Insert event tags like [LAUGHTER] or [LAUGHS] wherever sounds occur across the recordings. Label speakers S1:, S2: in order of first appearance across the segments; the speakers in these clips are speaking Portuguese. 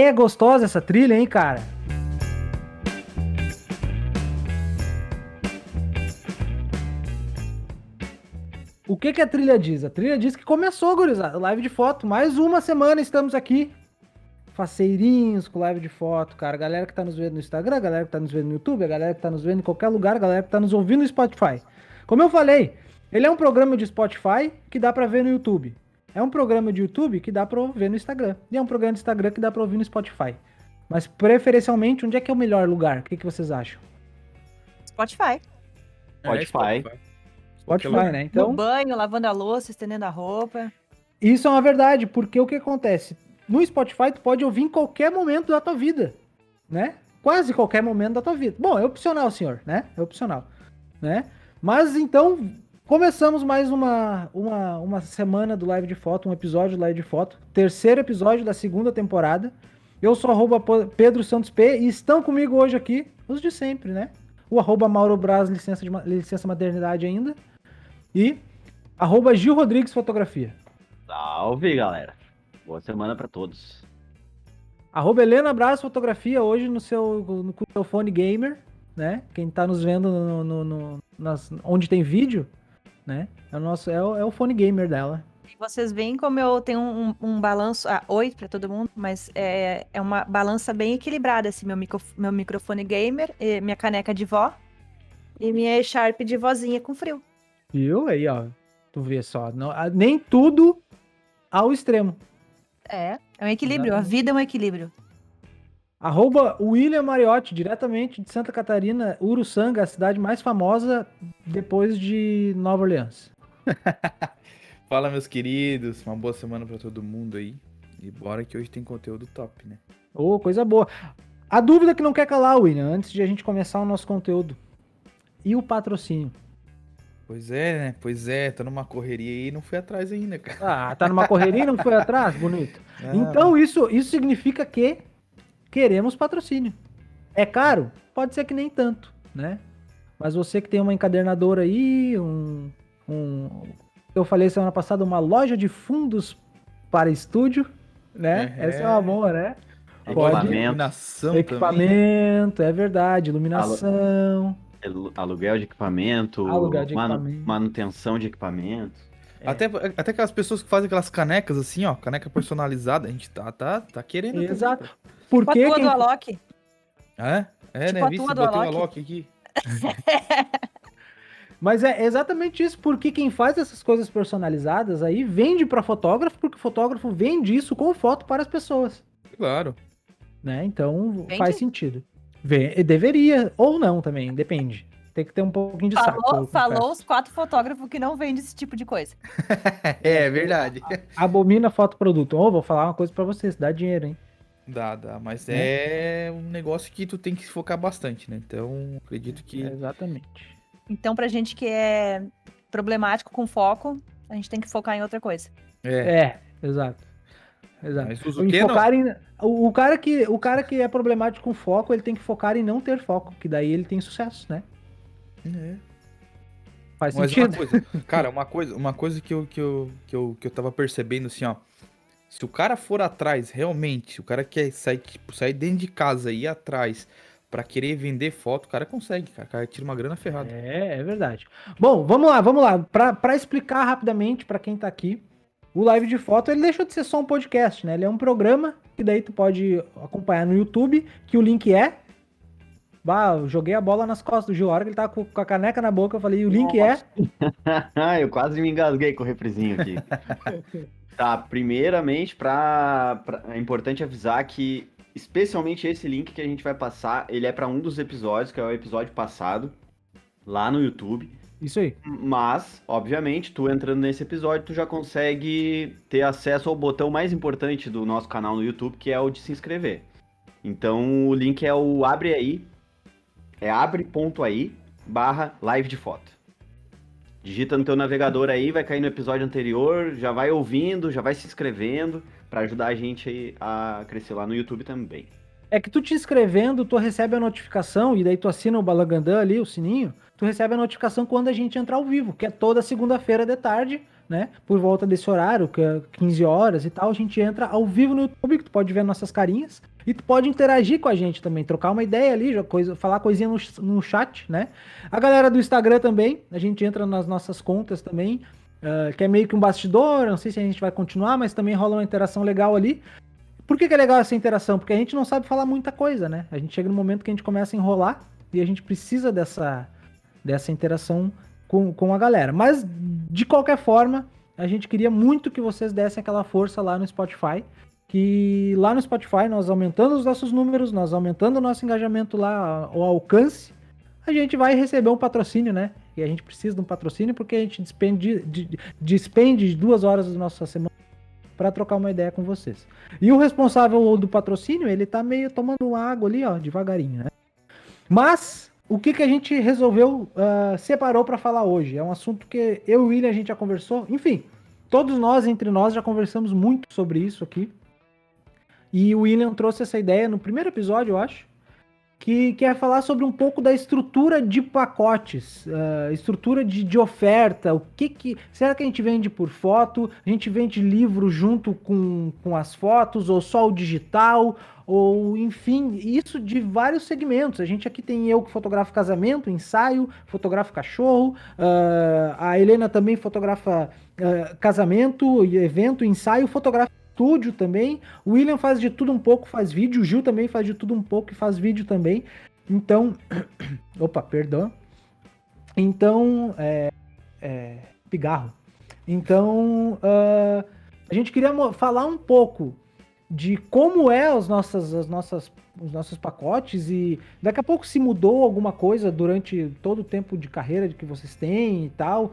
S1: é gostosa essa trilha, hein, cara? O que, que a trilha diz? A trilha diz que começou, gurizada. Live de foto. Mais uma semana estamos aqui. Faceirinhos com live de foto, cara. Galera que tá nos vendo no Instagram, galera que tá nos vendo no YouTube, a galera que tá nos vendo em qualquer lugar, galera que tá nos ouvindo no Spotify. Como eu falei, ele é um programa de Spotify que dá para ver no YouTube. É um programa de YouTube que dá pra ver no Instagram. E é um programa de Instagram que dá pra ouvir no Spotify. Mas preferencialmente, onde é que é o melhor lugar? O que, que vocês acham?
S2: Spotify.
S3: Spotify.
S1: Spotify, né? Então,
S2: No banho, lavando a louça, estendendo a roupa.
S1: isso é uma verdade, porque o que acontece? No Spotify, tu pode ouvir em qualquer momento da tua vida, né? Quase qualquer momento da tua vida. Bom, é opcional, senhor, né? É opcional, né? Mas então, começamos mais uma, uma, uma semana do Live de Foto, um episódio do Live de Foto. Terceiro episódio da segunda temporada. Eu sou arroba Pedro Santos P e estão comigo hoje aqui os de sempre, né? O arroba Mauro Braz, licença, de, licença maternidade ainda. E arroba Gil Rodrigues Fotografia.
S3: Salve, galera. Boa semana pra todos.
S1: Arroba Helena Braz Fotografia hoje no seu, no, seu fone gamer, né? Quem tá nos vendo no, no- no- nas, onde tem vídeo, né? É o, nosso, é, o, é o fone gamer dela.
S2: E vocês veem como eu tenho um, um balanço. Ah, oi pra todo mundo, mas é, é uma balança bem equilibrada, assim, meu, micro, meu microfone gamer, e minha caneca de vó e minha Sharp de vozinha com frio.
S1: Viu? Aí, ó. Tu vê só. Não, a- nem tudo ao extremo.
S2: É, é um equilíbrio. A vida é um equilíbrio.
S1: Arroba William Mariotti, diretamente de Santa Catarina, Uruçanga, a cidade mais famosa depois de Nova Orleans. [LAUGHS]
S4: Fala, meus queridos. Uma boa semana pra todo mundo aí. E bora que hoje tem conteúdo top, né?
S1: Ô, coisa boa. A dúvida que não quer calar, William, antes de a gente começar o nosso conteúdo. E o patrocínio?
S4: Pois é, né? Pois é, tô numa correria aí e não fui atrás ainda, cara.
S1: Ah, tá numa correria e não foi [LAUGHS] atrás? Bonito.
S4: Ah,
S1: Então isso, isso significa que queremos patrocínio. É caro? Pode ser que nem tanto, né? Mas você que tem uma encadernadora aí, um, um eu falei semana passada, uma loja de fundos para estúdio, né?
S4: É.
S1: Essa é uma boa, né? Pode.
S3: Equipamento,
S4: iluminação também.
S1: Equipamento, é verdade, iluminação.
S3: alu- aluguel de equipamento,
S1: Aluguel de
S3: manu-
S1: equipamento.
S3: manutenção de equipamentos.
S4: Até, até aquelas pessoas que fazem aquelas canecas assim, ó, caneca personalizada, a gente tá, tá, tá querendo.
S1: Exato.
S4: pô.
S1: Porque
S2: Com a tua
S1: quem-
S2: do Alok.
S4: É? É,
S2: Tipo
S4: né?
S2: a
S4: Vi
S2: tua
S4: se
S2: do
S4: botei o
S2: Alok.
S4: Alok aqui. [LAUGHS]
S1: Mas é exatamente isso, porque quem faz essas coisas personalizadas aí vende para fotógrafo, porque o fotógrafo vende isso com foto para as pessoas,
S4: Claro.
S1: né? Então
S2: Vende?
S1: faz sentido. Vê- deveria ou não também, depende. Tem que ter um pouquinho de saco.
S2: Falou,
S1: eu
S2: falou os quatro fotógrafos que não vendem esse tipo de coisa. [LAUGHS]
S4: É, é verdade.
S1: Abomina foto produto. Ô, vou falar uma coisa para vocês, dá dinheiro, hein?
S4: Dá, dá. Mas
S1: Né?
S4: é um negócio que tu tem que focar bastante, né? Então, acredito que.
S1: Exatamente.
S2: Então, pra gente que é problemático com foco, a gente tem que focar em outra coisa.
S4: É.
S1: É, exato. Exato.
S4: Mas o
S1: Em
S4: quê, não?
S1: focar em- o, o cara que, o cara que é problemático com foco, ele tem que focar em não ter foco, que daí ele tem sucesso, né?
S4: É.
S1: Faz
S4: Mas
S1: sentido.
S4: uma coisa, cara, uma coisa, uma coisa que eu, que, eu, que, eu, que eu tava percebendo assim, ó. Se o cara for atrás, realmente, o cara quer sair, tipo, sair dentro de casa e ir atrás pra querer vender foto, o cara consegue, cara. O cara tira uma grana ferrada.
S1: É, é verdade. Bom, vamos lá, vamos lá. Pra, pra explicar rapidamente pra quem tá aqui, o live de foto ele deixou de ser só um podcast, né? Ele é um programa que daí tu pode acompanhar no YouTube, que o link é. Bah, eu joguei a bola nas costas do Gil. A hora que ele tava com, com a caneca na boca, eu falei, o link é.
S3: Ah, [LAUGHS] eu quase me engasguei com o refrizinho aqui. [LAUGHS] tá, primeiramente, pra, pra- é importante avisar que, especialmente esse link que a gente vai passar, ele é pra um dos episódios, que é o episódio passado, lá no YouTube.
S1: Isso aí.
S3: Mas, obviamente, tu entrando nesse episódio, tu já consegue ter acesso ao botão mais importante do nosso canal no YouTube, que é o de se inscrever. Então, o link é o abre aí, é abre.aí barra live de foto. Digita no teu navegador aí, vai cair no episódio anterior, já vai ouvindo, já vai se inscrevendo, para ajudar a gente a crescer lá no YouTube também.
S1: É que tu te inscrevendo, tu recebe a notificação, e daí tu assina o Balagandã ali, o sininho, tu recebe a notificação quando a gente entrar ao vivo, que é toda segunda-feira de tarde, né? Por volta desse horário, que é 15 horas e tal, a gente entra ao vivo no YouTube, que tu pode ver nossas carinhas. E tu pode interagir com a gente também, trocar uma ideia ali, coisa, falar coisinha no, no chat, né? A galera do Instagram também, a gente entra nas nossas contas também, uh, que é meio que um bastidor, não sei se a gente vai continuar, mas também rola uma interação legal ali. Por que, que é legal essa interação? Porque a gente não sabe falar muita coisa, né? A gente chega no momento que a gente começa a enrolar e a gente precisa dessa, dessa interação com, com a galera. Mas, de qualquer forma, a gente queria muito que vocês dessem aquela força lá no Spotify que lá no Spotify, nós aumentando os nossos números, nós aumentando o nosso engajamento lá, o alcance, a gente vai receber um patrocínio, né? E a gente precisa de um patrocínio porque a gente despende, de, despende duas horas da nossa semana para trocar uma ideia com vocês. E o responsável do patrocínio, ele tá meio tomando água ali, ó, devagarinho, né? Mas o que, que a gente resolveu, uh, separou para falar hoje? É um assunto que eu e o William a gente já conversou. Enfim, todos nós, entre nós, já conversamos muito sobre isso aqui. E o William trouxe essa ideia no primeiro episódio, eu acho, que quer falar sobre um pouco da estrutura de pacotes, uh, estrutura de, de, oferta, o que que... Será que a gente vende por foto? A gente vende livro junto com, com as fotos, ou só o digital? Ou, enfim, isso de vários segmentos. A gente aqui tem eu que fotografa casamento, ensaio, fotografa cachorro, uh, a Helena também fotografa uh, casamento, evento, ensaio, fotografa estúdio também. O William faz de tudo um pouco, faz vídeo. O Gil também faz de tudo um pouco e faz vídeo também. Então. [COUGHS] Opa, perdão. Então. É, é, pigarro. Então. Uh, a gente queria falar um pouco de como é as nossas, as nossas, os nossos pacotes e daqui a pouco se mudou alguma coisa durante todo o tempo de carreira que vocês têm e tal.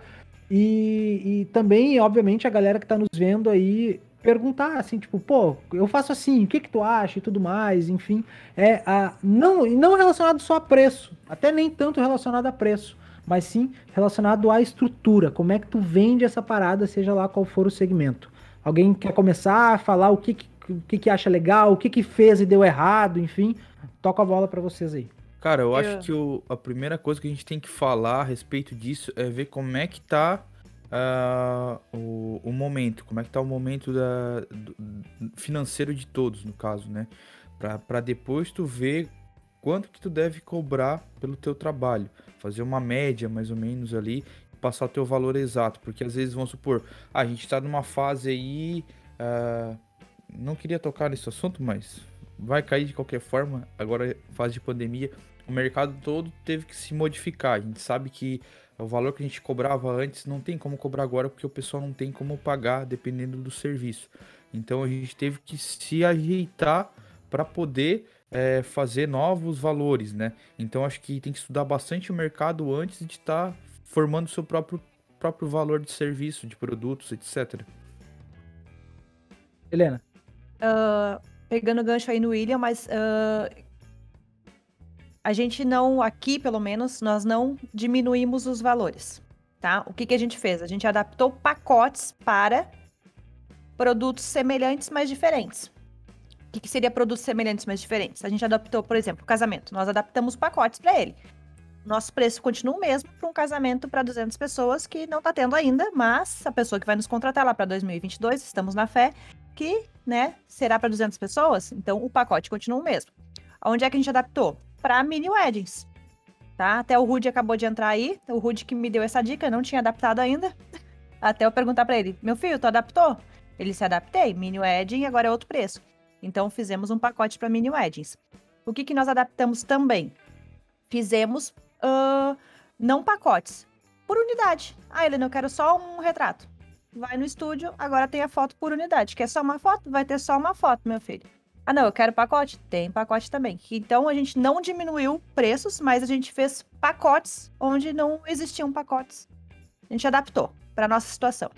S1: E, e também, obviamente, a galera que está nos vendo aí perguntar assim, tipo, pô, eu faço assim, o que que tu acha e tudo mais, enfim, é a não não relacionado só a preço, até nem tanto relacionado a preço, mas sim relacionado à estrutura, como é que tu vende essa parada, seja lá qual for o segmento. Alguém quer começar a falar o que que, o que, que acha legal, o que que fez e deu errado, enfim, toca a bola para vocês aí.
S4: Cara, eu, acho que o, a primeira coisa que a gente tem que falar a respeito disso é ver como é que tá uh, o, o, momento, como é que tá o momento da, do, financeiro de todos, no caso, né? Para depois tu ver quanto que tu deve cobrar pelo teu trabalho, fazer uma média mais ou menos ali, passar o teu valor exato, porque às vezes vamos supor, ah, a gente está numa fase aí, uh, não queria tocar nesse assunto, mas vai cair de qualquer forma, agora fase de pandemia, o mercado todo teve que se modificar, a gente sabe que o valor que a gente cobrava antes não tem como cobrar agora porque o pessoal não tem como pagar dependendo do serviço. Então a gente teve que se ajeitar para poder é, fazer novos valores, né? Então acho que tem que estudar bastante o mercado antes de estar tá formando seu próprio, próprio valor de serviço, de produtos, etc.
S1: Helena.
S2: Uh, pegando gancho aí no William, mas uh, a gente não, aqui pelo menos, nós não diminuímos os valores, tá? O que, que a gente fez? A gente adaptou pacotes para produtos semelhantes, mas diferentes. O que, que seria produtos semelhantes, mas diferentes? A gente adaptou, por exemplo, casamento. Nós adaptamos pacotes para ele. Nosso preço continua o mesmo para um casamento para 200 pessoas que não está tendo ainda, mas a pessoa que vai nos contratar lá para 2022, estamos na fé, que, né, será para 200 pessoas, então o pacote continua o mesmo. Onde é que a gente adaptou? para mini weddings. Tá? Até o Rude acabou de entrar aí, o Rude que me deu essa dica, não tinha adaptado ainda. Até eu perguntar para ele: "Meu filho, tu adaptou?" Ele se adaptei, mini wedding agora é outro preço. Então fizemos um pacote para mini weddings. O que que nós adaptamos também? Fizemos uh, não pacotes, por unidade. Ah, ele não quero só um retrato. Vai no estúdio, agora tem a foto por unidade. Quer só uma foto? Vai ter só uma foto, meu filho. Ah, não, eu quero pacote? Tem pacote também. Então a gente não diminuiu preços, mas a gente fez pacotes onde não existiam pacotes. A gente adaptou para nossa situação.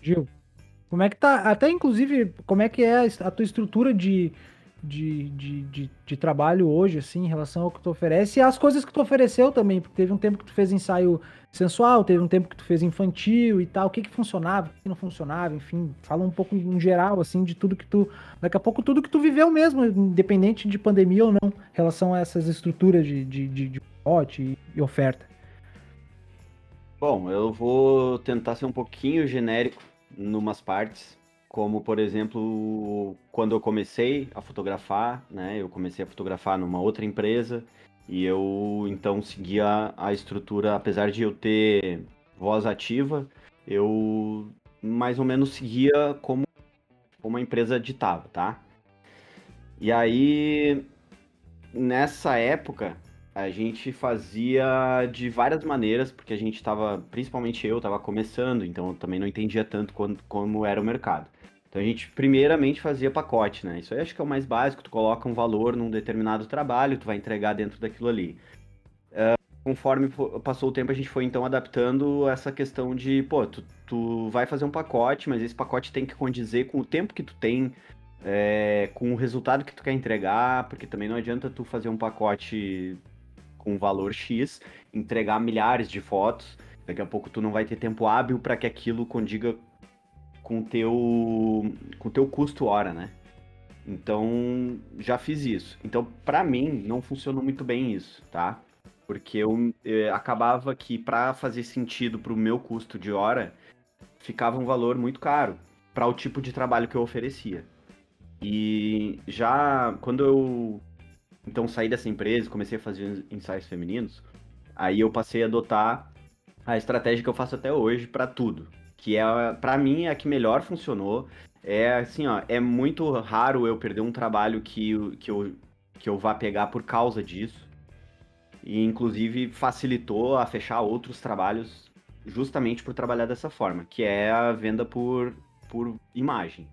S1: Gil, como é que tá? Até inclusive, como é que é a tua estrutura de, de, de, de, de, trabalho hoje, assim, em relação ao que tu oferece e as coisas que tu ofereceu também, porque teve um tempo que tu fez ensaio sensual, teve um tempo que tu fez infantil e tal, o que que funcionava, o que não funcionava, enfim, fala um pouco em geral, assim, de tudo que tu, daqui a pouco tudo que tu viveu mesmo, independente de pandemia ou não, em relação a essas estruturas de, de, de, de pote e, oferta.
S3: Bom, eu vou tentar ser um pouquinho genérico numas partes, como por exemplo, quando eu comecei a fotografar, né? Eu comecei a fotografar numa outra empresa e eu então seguia a estrutura, apesar de eu ter voz ativa, eu mais ou menos seguia como, como a empresa ditava, tá? E aí, nessa época, a gente fazia de várias maneiras, porque a gente estava, principalmente eu, estava começando, então eu também não entendia tanto quanto, como era o mercado. Então a gente primeiramente fazia pacote, né? Isso aí acho que é o mais básico, tu coloca um valor num determinado trabalho, tu vai entregar dentro daquilo ali. Uh, conforme passou o tempo, a gente foi então adaptando essa questão de, pô, tu, tu vai fazer um pacote, mas esse pacote tem que condizer com o tempo que tu tem, é, com o resultado que tu quer entregar, porque também não adianta tu fazer um pacote com valor X, entregar milhares de fotos, daqui a pouco tu não vai ter tempo hábil para que aquilo condiga com teu com teu custo hora, né? Então, já fiz isso. Então, para mim, não funcionou muito bem isso, tá? Porque eu, eu acabava que para fazer sentido para o meu custo de hora, ficava um valor muito caro para o tipo de trabalho que eu oferecia. E já quando eu então saí dessa empresa, comecei a fazer ensaios femininos, aí eu passei a adotar a estratégia que eu faço até hoje para tudo, que é para mim é a que melhor funcionou. É assim, ó, é muito raro eu perder um trabalho que, que, eu, que eu vá pegar por causa disso. E inclusive facilitou a fechar outros trabalhos justamente por trabalhar dessa forma, que é a venda por, por imagem.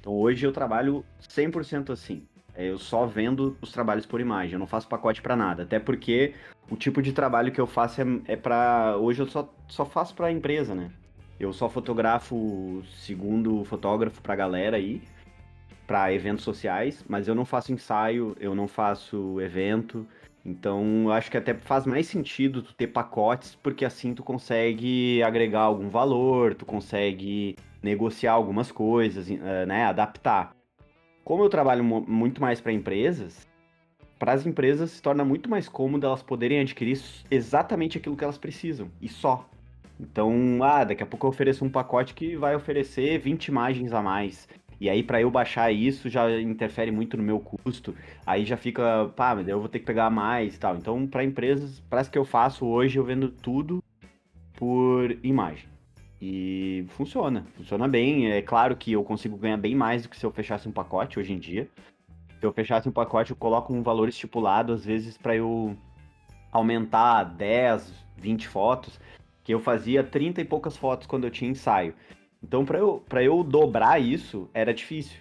S3: Então hoje eu trabalho 100% assim. É, eu só vendo os trabalhos por imagem, eu não faço pacote para nada. Até porque o tipo de trabalho que eu faço é, é para. Hoje eu só, só faço para empresa, né? Eu só fotografo segundo fotógrafo pra galera aí, para eventos sociais, mas eu não faço ensaio, eu não faço evento. Então, eu acho que até faz mais sentido tu ter pacotes, porque assim tu consegue agregar algum valor, tu consegue negociar algumas coisas, eh, né, adaptar. Como eu trabalho muito mais para empresas, para as empresas se torna muito mais cômodo elas poderem adquirir exatamente aquilo que elas precisam e só. Então, ah, daqui a pouco eu ofereço um pacote que vai oferecer 20 imagens a mais. E aí, para eu baixar isso, já interfere muito no meu custo. Aí já fica, pá, eu vou ter que pegar mais e tal. Então, para empresas, parece que eu faço hoje, eu vendo tudo por imagem. E funciona, funciona bem. É claro que eu consigo ganhar bem mais do que se eu fechasse um pacote hoje em dia. Se eu fechasse um pacote, eu coloco um valor estipulado, às vezes, para eu aumentar 10, 20 fotos, que eu fazia 30 e poucas fotos quando eu tinha ensaio. Então, para eu, eu dobrar isso, era difícil.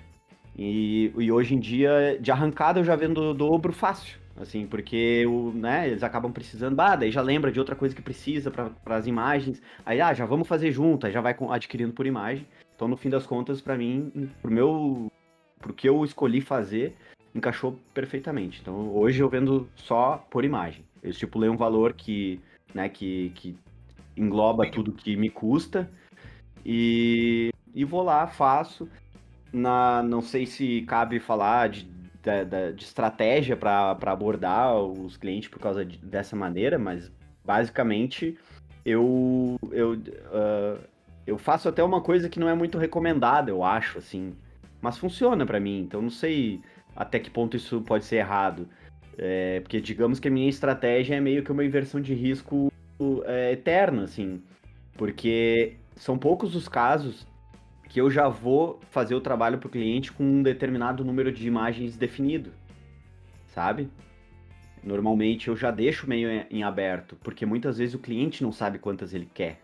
S3: E, e hoje em dia, de arrancada, eu já vendo dobro fácil assim, porque né, eles acabam precisando, bah, daí já lembra de outra coisa que precisa para as imagens, aí, ah, já vamos fazer junto, aí já vai adquirindo por imagem. Então, no fim das contas, para mim, pro meu, pro que eu escolhi fazer, encaixou perfeitamente. Então, hoje eu vendo só por imagem. Eu estipulei um valor que, né, que, que engloba tudo que me custa e, e vou lá, faço. Na, não sei se cabe falar de da, de estratégia para abordar os clientes por causa de, dessa maneira, mas basicamente eu, eu, uh, eu faço até uma coisa que não é muito recomendada, eu acho, assim, mas funciona para mim, então não sei até que ponto isso pode ser errado. É, porque digamos que a minha estratégia é meio que uma inversão de risco é, eterna, assim. Porque são poucos os casos que eu já vou fazer o trabalho para o cliente com um determinado número de imagens definido, sabe? Normalmente eu já deixo meio em aberto, porque muitas vezes o cliente não sabe quantas ele quer.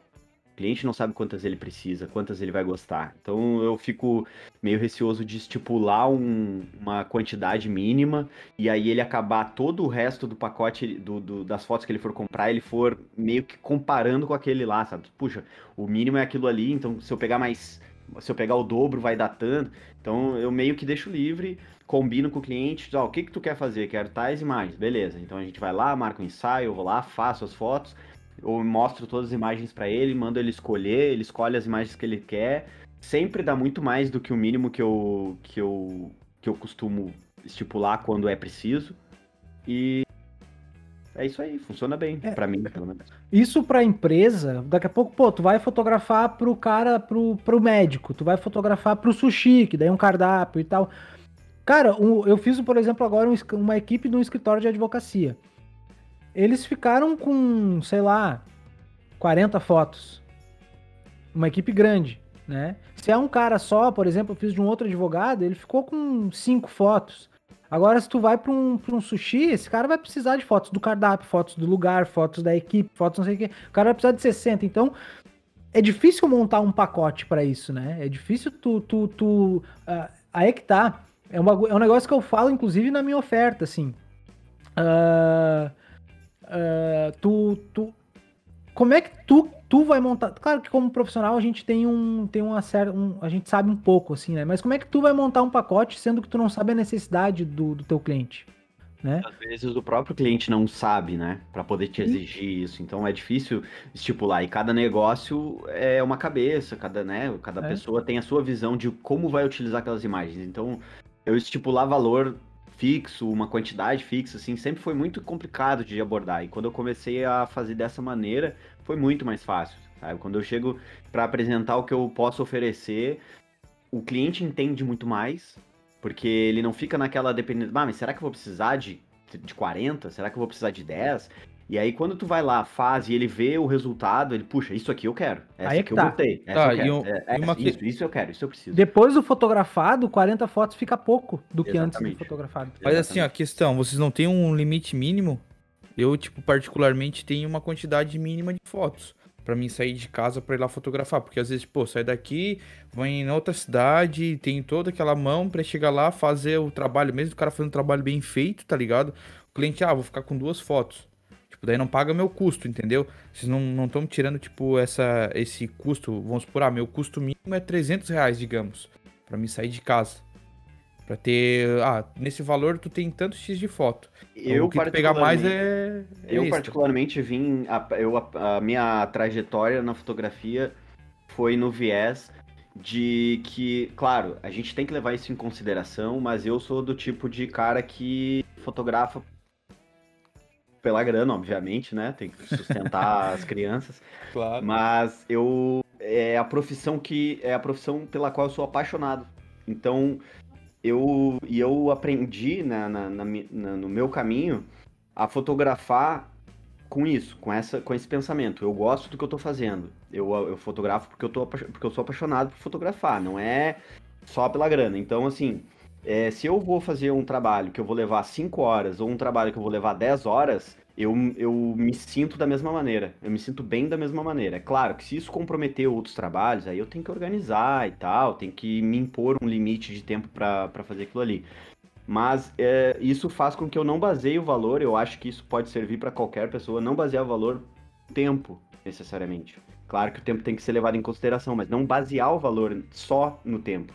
S3: O cliente não sabe quantas ele precisa, quantas ele vai gostar. Então eu fico meio receoso de estipular um, uma quantidade mínima e aí ele acabar todo o resto do pacote do, do, das fotos que ele for comprar, ele for meio que comparando com aquele lá, sabe? Puxa, o mínimo é aquilo ali, então se eu pegar mais se eu pegar o dobro vai dar tanto. Então eu meio que deixo livre, combino com o cliente, ó, o que que tu quer fazer? Quero tais imagens, beleza. Então a gente vai lá, marca um ensaio, eu vou lá, faço as fotos, eu mostro todas as imagens para ele, mando ele escolher, ele escolhe as imagens que ele quer. Sempre dá muito mais do que o mínimo que eu que eu que eu costumo estipular quando é preciso. E É isso aí, funciona bem,
S1: É.
S3: pra mim, pelo menos.
S1: Isso pra empresa, daqui a pouco, pô, tu vai fotografar pro cara, pro, pro médico, tu vai fotografar pro sushi, que daí é um cardápio e tal. Cara, eu fiz, por exemplo, agora um uma equipe de um escritório de advocacia. Eles ficaram com, sei lá, 40 fotos. Uma equipe grande, né? Se é um cara só, por exemplo, eu fiz de um outro advogado, ele ficou com cinco fotos. Agora, se tu vai pra um, pra um sushi, esse cara vai precisar de fotos do cardápio, fotos do lugar, fotos da equipe, fotos não sei o quê. O cara vai precisar de 60. Então, é difícil montar um pacote pra isso, né? É difícil tu. tu, tu ah, aí é que tá. É um, bagu- é um negócio que eu falo, inclusive, na minha oferta, assim. Ah, ah, tu, tu. Como é que tu, tu vai montar? Claro que como profissional a gente tem um. Tem uma certa. Um, a gente sabe um pouco, assim, né? Mas como é que tu vai montar um pacote sendo que tu não sabe a necessidade do, do teu cliente? Né?
S3: Às vezes o próprio cliente não sabe, né? Pra poder te exigir isso. Então é difícil estipular. E cada negócio é uma cabeça, cada, né? Cada
S1: É.
S3: pessoa tem a sua visão de como vai utilizar aquelas imagens. Então, eu estipular valor fixo, uma quantidade fixa, assim, sempre foi muito complicado de abordar. E quando eu comecei a fazer dessa maneira, foi muito mais fácil. Sabe? Quando eu chego pra apresentar o que eu posso oferecer, o cliente entende muito mais, porque ele não fica naquela dependência, ah, mas será que eu vou precisar de, de 40? Será que eu vou precisar de 10? E aí, quando tu vai lá, faz e ele vê o resultado, ele, puxa, isso aqui eu quero. Essa
S1: Aí é
S3: aqui
S1: que
S3: eu
S1: tá.
S3: gostei. Essa
S4: Tá,
S3: eu quero.
S4: um-
S3: é, é,
S4: uma que-
S3: isso, isso eu quero, isso eu preciso.
S1: Depois do fotografado, 40 fotos fica pouco do que antes do
S3: Exatamente.
S1: fotografado.
S4: Mas assim, ó, questão, vocês não têm um limite mínimo? Eu, tipo, particularmente tenho uma quantidade mínima de fotos pra mim sair de casa pra ir lá fotografar, porque às vezes, pô, sai daqui, vai em outra cidade, tem toda aquela mão pra chegar lá, fazer o trabalho, mesmo o cara fazendo um trabalho bem feito, tá ligado? O cliente, ah, vou ficar com duas fotos. Tipo, daí não paga meu custo, entendeu? Vocês não estão tirando, tipo, essa, esse custo, vamos supor, ah, meu custo mínimo é 300 reais, digamos, pra mim sair de casa. Pra ter, ah, nesse valor tu tem tantos X de foto. Então,
S3: Eu,
S4: o que pegar mais é. é
S3: Eu,
S4: extra.
S3: particularmente, vim. A, eu, a, a minha trajetória na fotografia foi no viés de que, claro, a gente tem que levar isso em consideração, mas eu sou do tipo de cara que fotografa pela grana, obviamente, né? Tem que sustentar [LAUGHS] as crianças.
S4: Claro.
S3: Mas eu é a profissão que é a profissão pela qual eu sou apaixonado. Então eu e eu aprendi na, na- na na- no meu caminho a fotografar com isso, com essa com esse pensamento. Eu gosto do que eu tô fazendo. Eu, eu fotografo porque eu tô porque eu sou apaixonado por fotografar, não é só pela grana. Então assim, é, se eu vou fazer um trabalho que eu vou levar 5 horas ou um trabalho que eu vou levar 10 horas, eu, eu me sinto da mesma maneira. Eu me sinto bem da mesma maneira. É claro que se isso comprometer outros trabalhos, aí eu tenho que organizar e tal, tenho que me impor um limite de tempo pra fazer aquilo ali. Mas é, isso faz com que eu não baseie o valor, eu acho que isso pode servir pra qualquer pessoa, não basear o valor tempo, necessariamente. Claro que o tempo tem que ser levado em consideração, mas não basear o valor só no tempo.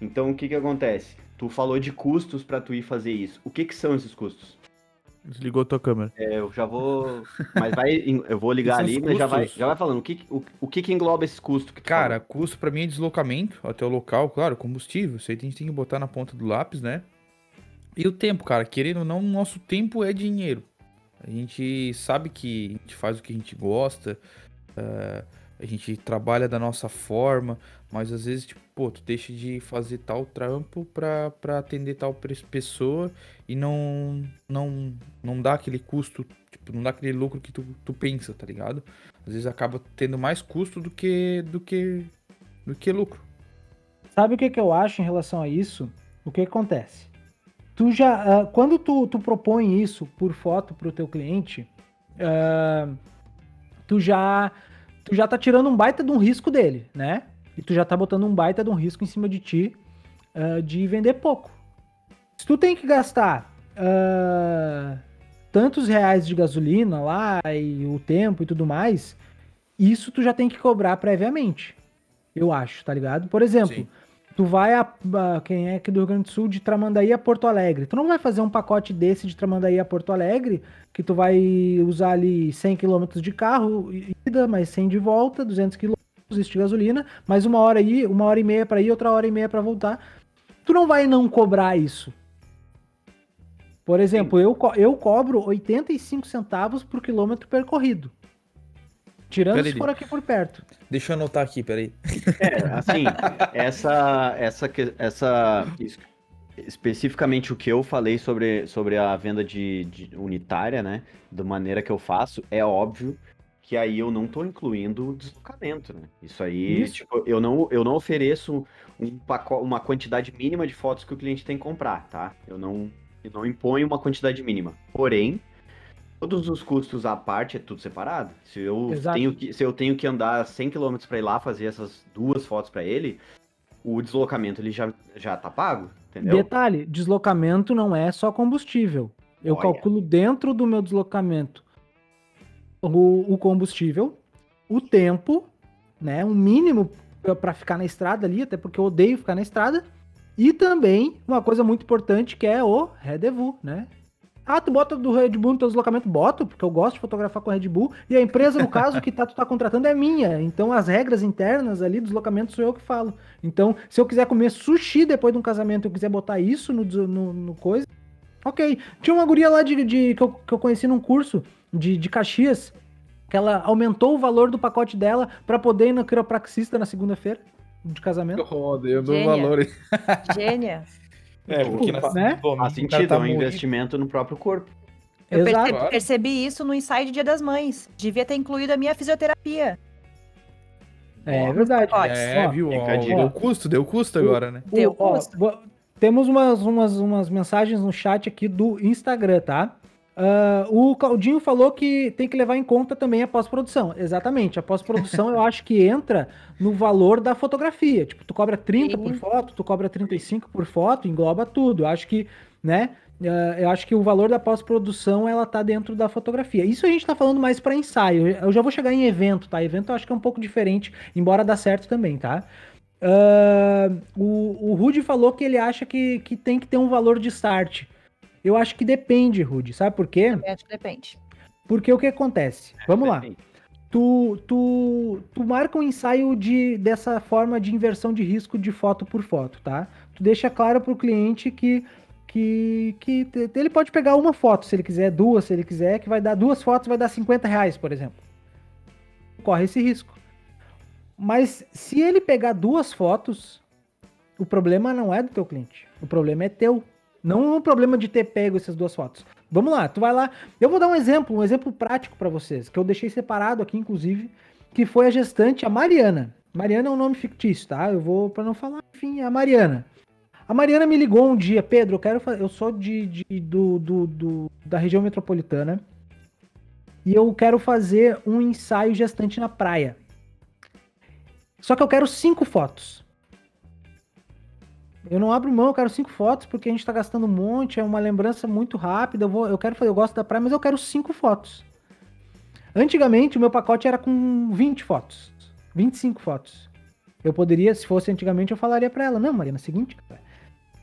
S3: Então o que que acontece? Tu falou de custos pra tu ir fazer isso. O que que são esses custos?
S4: Desligou tua câmera.
S3: É, eu já vou. Mas vai. Eu vou ligar ali, mas já vai, já vai falando. O que, o, o que que engloba esses custos? Que
S4: Cara,
S3: falou?
S4: custo pra mim é deslocamento até o local, claro, combustível. Isso aí a gente tem que botar na ponta do lápis, né? E o tempo, cara, querendo ou não, nosso tempo é dinheiro. A gente sabe que a gente faz o que a gente gosta, eh, a gente trabalha da nossa forma, mas às vezes, tipo, pô, tu deixa de fazer tal trampo pra, pra atender tal pessoa e não, não, não dá aquele custo, tipo, não dá aquele lucro que tu, tu pensa, tá ligado? Às vezes acaba tendo mais custo do que, do que, do que lucro.
S1: Sabe o que, que eu acho em relação a isso? O que acontece? Tu já, ah, quando tu, tu propõe isso por foto pro teu cliente, ah, tu já tu já tá tirando um baita de um risco dele, né? E tu já tá botando um baita de um risco em cima de ti ah, de vender pouco. Se tu tem que gastar ah, tantos reais de gasolina lá e o tempo e tudo mais, isso tu já tem que cobrar previamente. Eu acho, tá ligado? Por exemplo,
S4: Sim.
S1: tu vai a, a- quem é aqui do Rio Grande do Sul de Tramandaí a Porto Alegre. Tu não vai fazer um pacote desse de Tramandaí a Porto Alegre, que tu vai usar ali 100 km de carro, ida, mais 100 de volta, 200 km de gasolina, mais uma hora aí, uma hora e meia pra ir, outra hora e meia pra voltar. Tu não vai não cobrar isso. Por exemplo, eu, co- eu cobro 85 centavos por quilômetro percorrido. Tirando
S4: Peraí,
S1: se for aqui por perto.
S4: Deixa eu anotar aqui, peraí.
S3: É, assim, [LAUGHS] essa, essa, que- essa, es- especificamente o que eu falei sobre, sobre a venda de, de unitária, né, da maneira que eu faço, é óbvio que aí eu não tô incluindo o deslocamento, né? Isso aí,
S1: Isso.
S3: tipo, eu não, eu não ofereço um paco- uma quantidade mínima de fotos que o cliente tem que comprar, tá? Eu não, eu não imponho uma quantidade mínima. Porém, todos os custos à parte é tudo separado. Se eu
S1: Exato.
S3: tenho que, se eu tenho que andar 100 km para ir lá fazer essas duas fotos para ele, o deslocamento ele já, já tá pago, entendeu?
S1: Detalhe, deslocamento não é só combustível. Eu
S3: Olha.
S1: calculo dentro do meu deslocamento o, o combustível, o tempo, né? Um mínimo para ficar na estrada ali, até porque eu odeio ficar na estrada. E também uma coisa muito importante que é o rendezvous, né? Ah, tu bota do Red Bull no teu deslocamento? Boto, porque eu gosto de fotografar com Red Bull. E a empresa, no caso, que tá, tu tá contratando é minha. Então as regras internas ali deslocamento sou eu que falo. Então, se eu quiser comer sushi depois de um casamento, eu quiser botar isso no, no, no coisa, ok. Tinha uma guria lá de, de- que, eu, que eu conheci num curso de, de Caxias, que ela aumentou o valor do pacote dela pra poder ir no quiropraxista na segunda-feira de casamento.
S4: Roda, eu dou
S2: Gênia.
S4: valor. [LAUGHS]
S2: Gênia.
S4: É, porque
S1: Desculpa,
S4: na
S1: né?
S4: domingo
S3: Faz
S4: o
S3: sentido,
S4: tá
S3: é um investimento no próprio corpo.
S2: Eu
S1: Exato.
S2: percebi,
S4: Claro.
S2: percebi isso no ensaio de Dia das Mães. Devia ter incluído a minha fisioterapia.
S1: É verdade.
S2: Pode.
S4: É,
S1: Ó,
S4: viu? Ó, deu custo, deu custo agora, né?
S1: O-
S2: Deu custo.
S1: temos umas, umas, umas mensagens no chat aqui do Instagram, tá? Ah, o Claudinho falou que tem que levar em conta também a pós-produção. Exatamente. A pós-produção eu [LAUGHS] acho que entra no valor da fotografia. Tipo, tu cobra 30 por
S2: Sim.
S1: foto, tu cobra 35 por foto, engloba tudo. Eu acho que, né? ah, eu acho que o valor da pós-produção ela tá dentro da fotografia. Isso a gente tá falando mais para ensaio. Eu já vou chegar em evento, tá? Evento eu acho que é um pouco diferente, embora dá certo também, tá? Ah, o, o Rudy falou que ele acha que, que tem que ter um valor de start. Eu acho que depende, Rudy. Sabe por quê?
S2: Eu acho que depende.
S1: Porque o que acontece? Vamos lá. Tu, tu, tu marca um ensaio de, dessa forma de inversão de risco de foto por foto, tá? Tu deixa claro pro cliente que, que, que ele pode pegar uma foto, se ele quiser, duas, se ele quiser, que vai dar duas fotos, vai dar 50 reais, por exemplo. Corre esse risco. Mas se ele pegar duas fotos, o problema não é do teu cliente. O problema é teu. Não o problema de ter pego essas duas fotos. Vamos lá, tu vai lá. Eu vou dar um exemplo, um exemplo prático para vocês, que eu deixei separado aqui, inclusive, que foi a gestante, a Mariana. Mariana é um nome fictício, tá? Eu vou, para não falar, enfim, é a Mariana. A Mariana me ligou um dia, Pedro, eu quero fa- eu sou de, de- do, do- do- da região metropolitana e eu quero fazer um ensaio gestante na praia. Só que eu quero cinco fotos. Eu não abro mão, eu quero cinco fotos, porque a gente tá gastando um monte, é uma lembrança muito rápida. Eu, vou, eu quero eu gosto da praia, mas eu quero cinco fotos. Antigamente, o meu pacote era com 20 fotos. 25 fotos. Eu poderia, se fosse antigamente, eu falaria pra ela, não, Marina, é o seguinte, cara,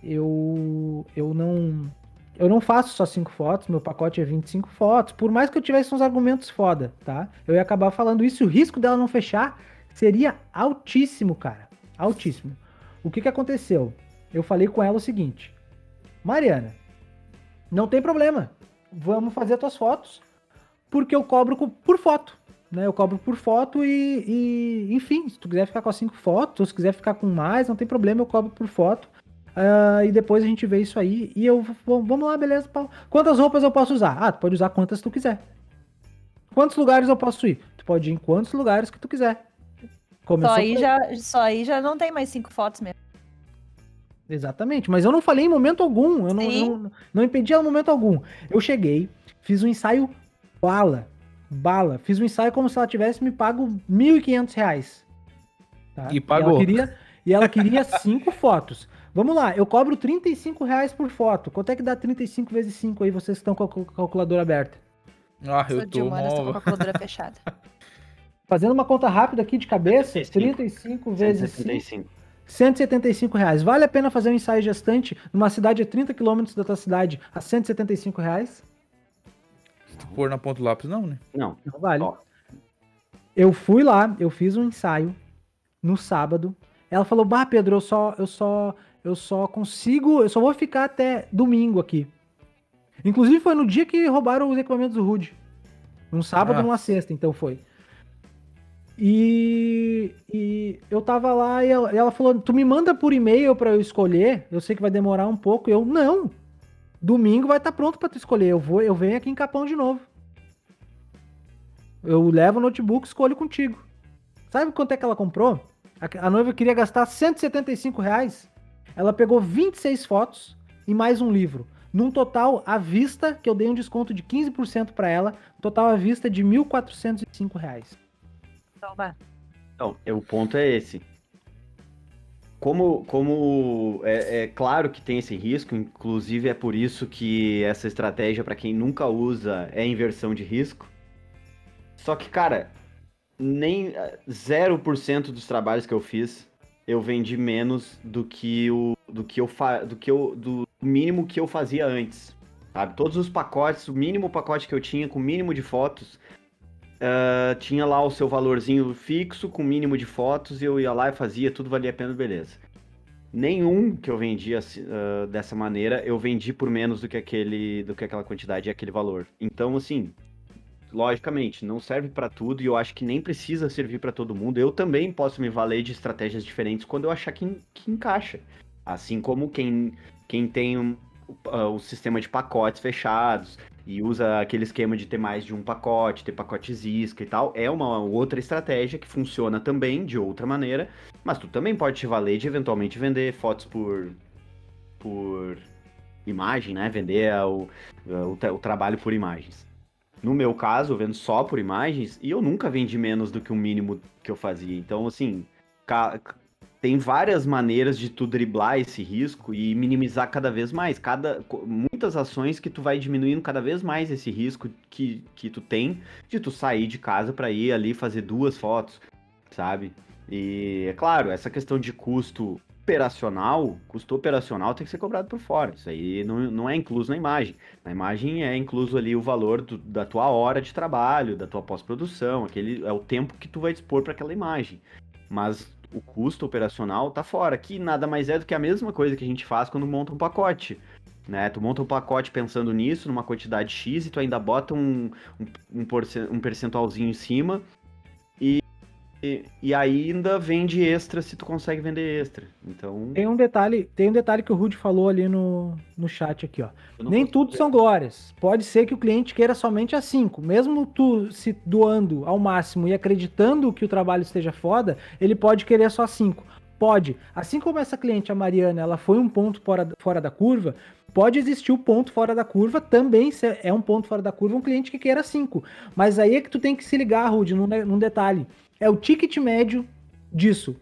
S1: eu, eu não. Eu não faço só cinco fotos, meu pacote é 25 fotos. Por mais que eu tivesse uns argumentos foda, tá? Eu ia acabar falando isso. O risco dela não fechar seria altíssimo, cara. Altíssimo. O que que aconteceu? Eu falei com ela o seguinte: Mariana, não tem problema. Vamos fazer as tuas fotos, porque eu cobro co- por foto. Né? Eu cobro por foto e, e, enfim, se tu quiser ficar com as cinco fotos, ou se quiser ficar com mais, não tem problema, eu cobro por foto. Ah, e depois a gente vê isso aí. E eu vamos lá, beleza, Paulo. Quantas roupas eu posso usar? Ah, tu pode usar quantas tu quiser. Quantos lugares eu posso ir? Tu pode ir em quantos lugares que tu quiser. Começou
S2: Só aí, já, só aí já não tem mais cinco fotos mesmo.
S1: Exatamente, mas eu não falei em momento algum, eu não, não, não impedi ela em momento algum. Eu cheguei, fiz um ensaio bala, bala, fiz um ensaio como se ela tivesse me pago 1.500 reais. Tá?
S4: E pagou.
S1: ela queria, e ela queria [LAUGHS] cinco fotos. Vamos lá, eu cobro 35 reais por foto. Quanto é que dá 35 vezes 5 aí, vocês estão com a cal- calculadora aberta?
S4: Ah, eu
S2: de
S4: tô
S2: humanas, tô com a calculadora fechada. [LAUGHS]
S1: Fazendo uma conta rápida aqui de cabeça,
S3: 35.
S1: 35 vezes 5,
S3: 175.
S1: 175 reais. Vale a pena fazer um ensaio gestante numa cidade a 30 quilômetros da tua cidade a 175 reais?
S4: Se tu pôr na ponta do lápis, não, né?
S3: Não,
S1: Não vale.
S3: Ó.
S1: Eu fui lá, eu fiz um ensaio no sábado. Ela falou: "Bah, Pedro, eu só eu só eu só consigo, eu só vou ficar até domingo aqui". Inclusive foi no dia que roubaram os equipamentos do Rude. Um sábado,
S4: Ah.
S1: numa sexta, então foi. E, e eu tava lá e ela, e ela falou: Tu me manda por e-mail pra eu escolher? Eu sei que vai demorar um pouco. Eu, não. Domingo vai estar pronto pra tu escolher. Eu vou, eu venho aqui em Capão de novo. Eu levo o notebook, escolho contigo. Sabe quanto é que ela comprou? A, a noiva queria gastar 175 reais. Ela pegou 26 fotos e mais um livro. Num total, à vista, que eu dei um desconto de 15% pra ela, total à vista de R$ 1.405
S2: Toma.
S3: Então, é, o ponto é esse. Como, como é, é claro que tem esse risco, inclusive é por isso que essa estratégia, para quem nunca usa, é inversão de risco. Só que, cara, nem eh, 0% dos trabalhos que eu fiz, eu vendi menos do que o do que eu fa, do que eu do mínimo que eu fazia antes. Sabe? Todos os pacotes, o mínimo pacote que eu tinha com o mínimo de fotos, ah, tinha lá o seu valorzinho fixo com mínimo de fotos e eu ia lá e fazia, tudo valia a pena, beleza. Nenhum que eu vendia assim, ah, dessa maneira, eu vendi por menos do que aquele, do que aquela quantidade e aquele valor. Então, assim, logicamente, não serve pra tudo e eu acho que nem precisa servir pra todo mundo. Eu também posso me valer de estratégias diferentes quando eu achar que, que encaixa. Assim como quem, quem tem ah, o sistema de pacotes fechados e usa aquele esquema de ter mais de um pacote, ter pacotes isca e tal, é uma outra estratégia que funciona também de outra maneira, mas tu também pode te valer de eventualmente vender fotos por por imagem, né? Vender o, o, o trabalho por imagens. No meu caso, eu vendo só por imagens e eu nunca vendi menos do que o mínimo que eu fazia. Então, assim, tem várias maneiras de tu driblar esse risco e minimizar cada vez mais. Cada, muitas ações que tu vai diminuindo cada vez mais esse risco que, que tu tem de tu sair de casa para ir ali fazer duas fotos, sabe? E é claro, essa questão de custo operacional, custo operacional tem que ser cobrado por fora. Isso aí não, não é incluso na imagem. Na imagem é incluso ali o valor do- da tua hora de trabalho, da tua pós-produção, aquele é o tempo que tu vai dispor para aquela imagem. Mas o custo operacional tá fora, que nada mais é do que a mesma coisa que a gente faz quando monta um pacote. Né? Tu monta um pacote pensando nisso, numa quantidade X, e tu ainda bota um, um, um, percentualzinho em cima, e, e ainda vende extra se tu consegue vender extra. Então.
S1: Tem um detalhe, tem um detalhe que o Rude falou ali no, no chat aqui, ó. Nem tudo são glórias. Pode ser que o cliente queira somente a 5. Mesmo tu se doando ao máximo e acreditando que o trabalho esteja foda, ele pode querer só 5. Pode. Assim como essa cliente, a Mariana, ela foi um ponto fora, fora da curva, pode existir o ponto fora da curva, também se é um ponto fora da curva um cliente que queira 5. Mas aí é que tu tem que se ligar, Rude, num, num detalhe. É o ticket médio disso.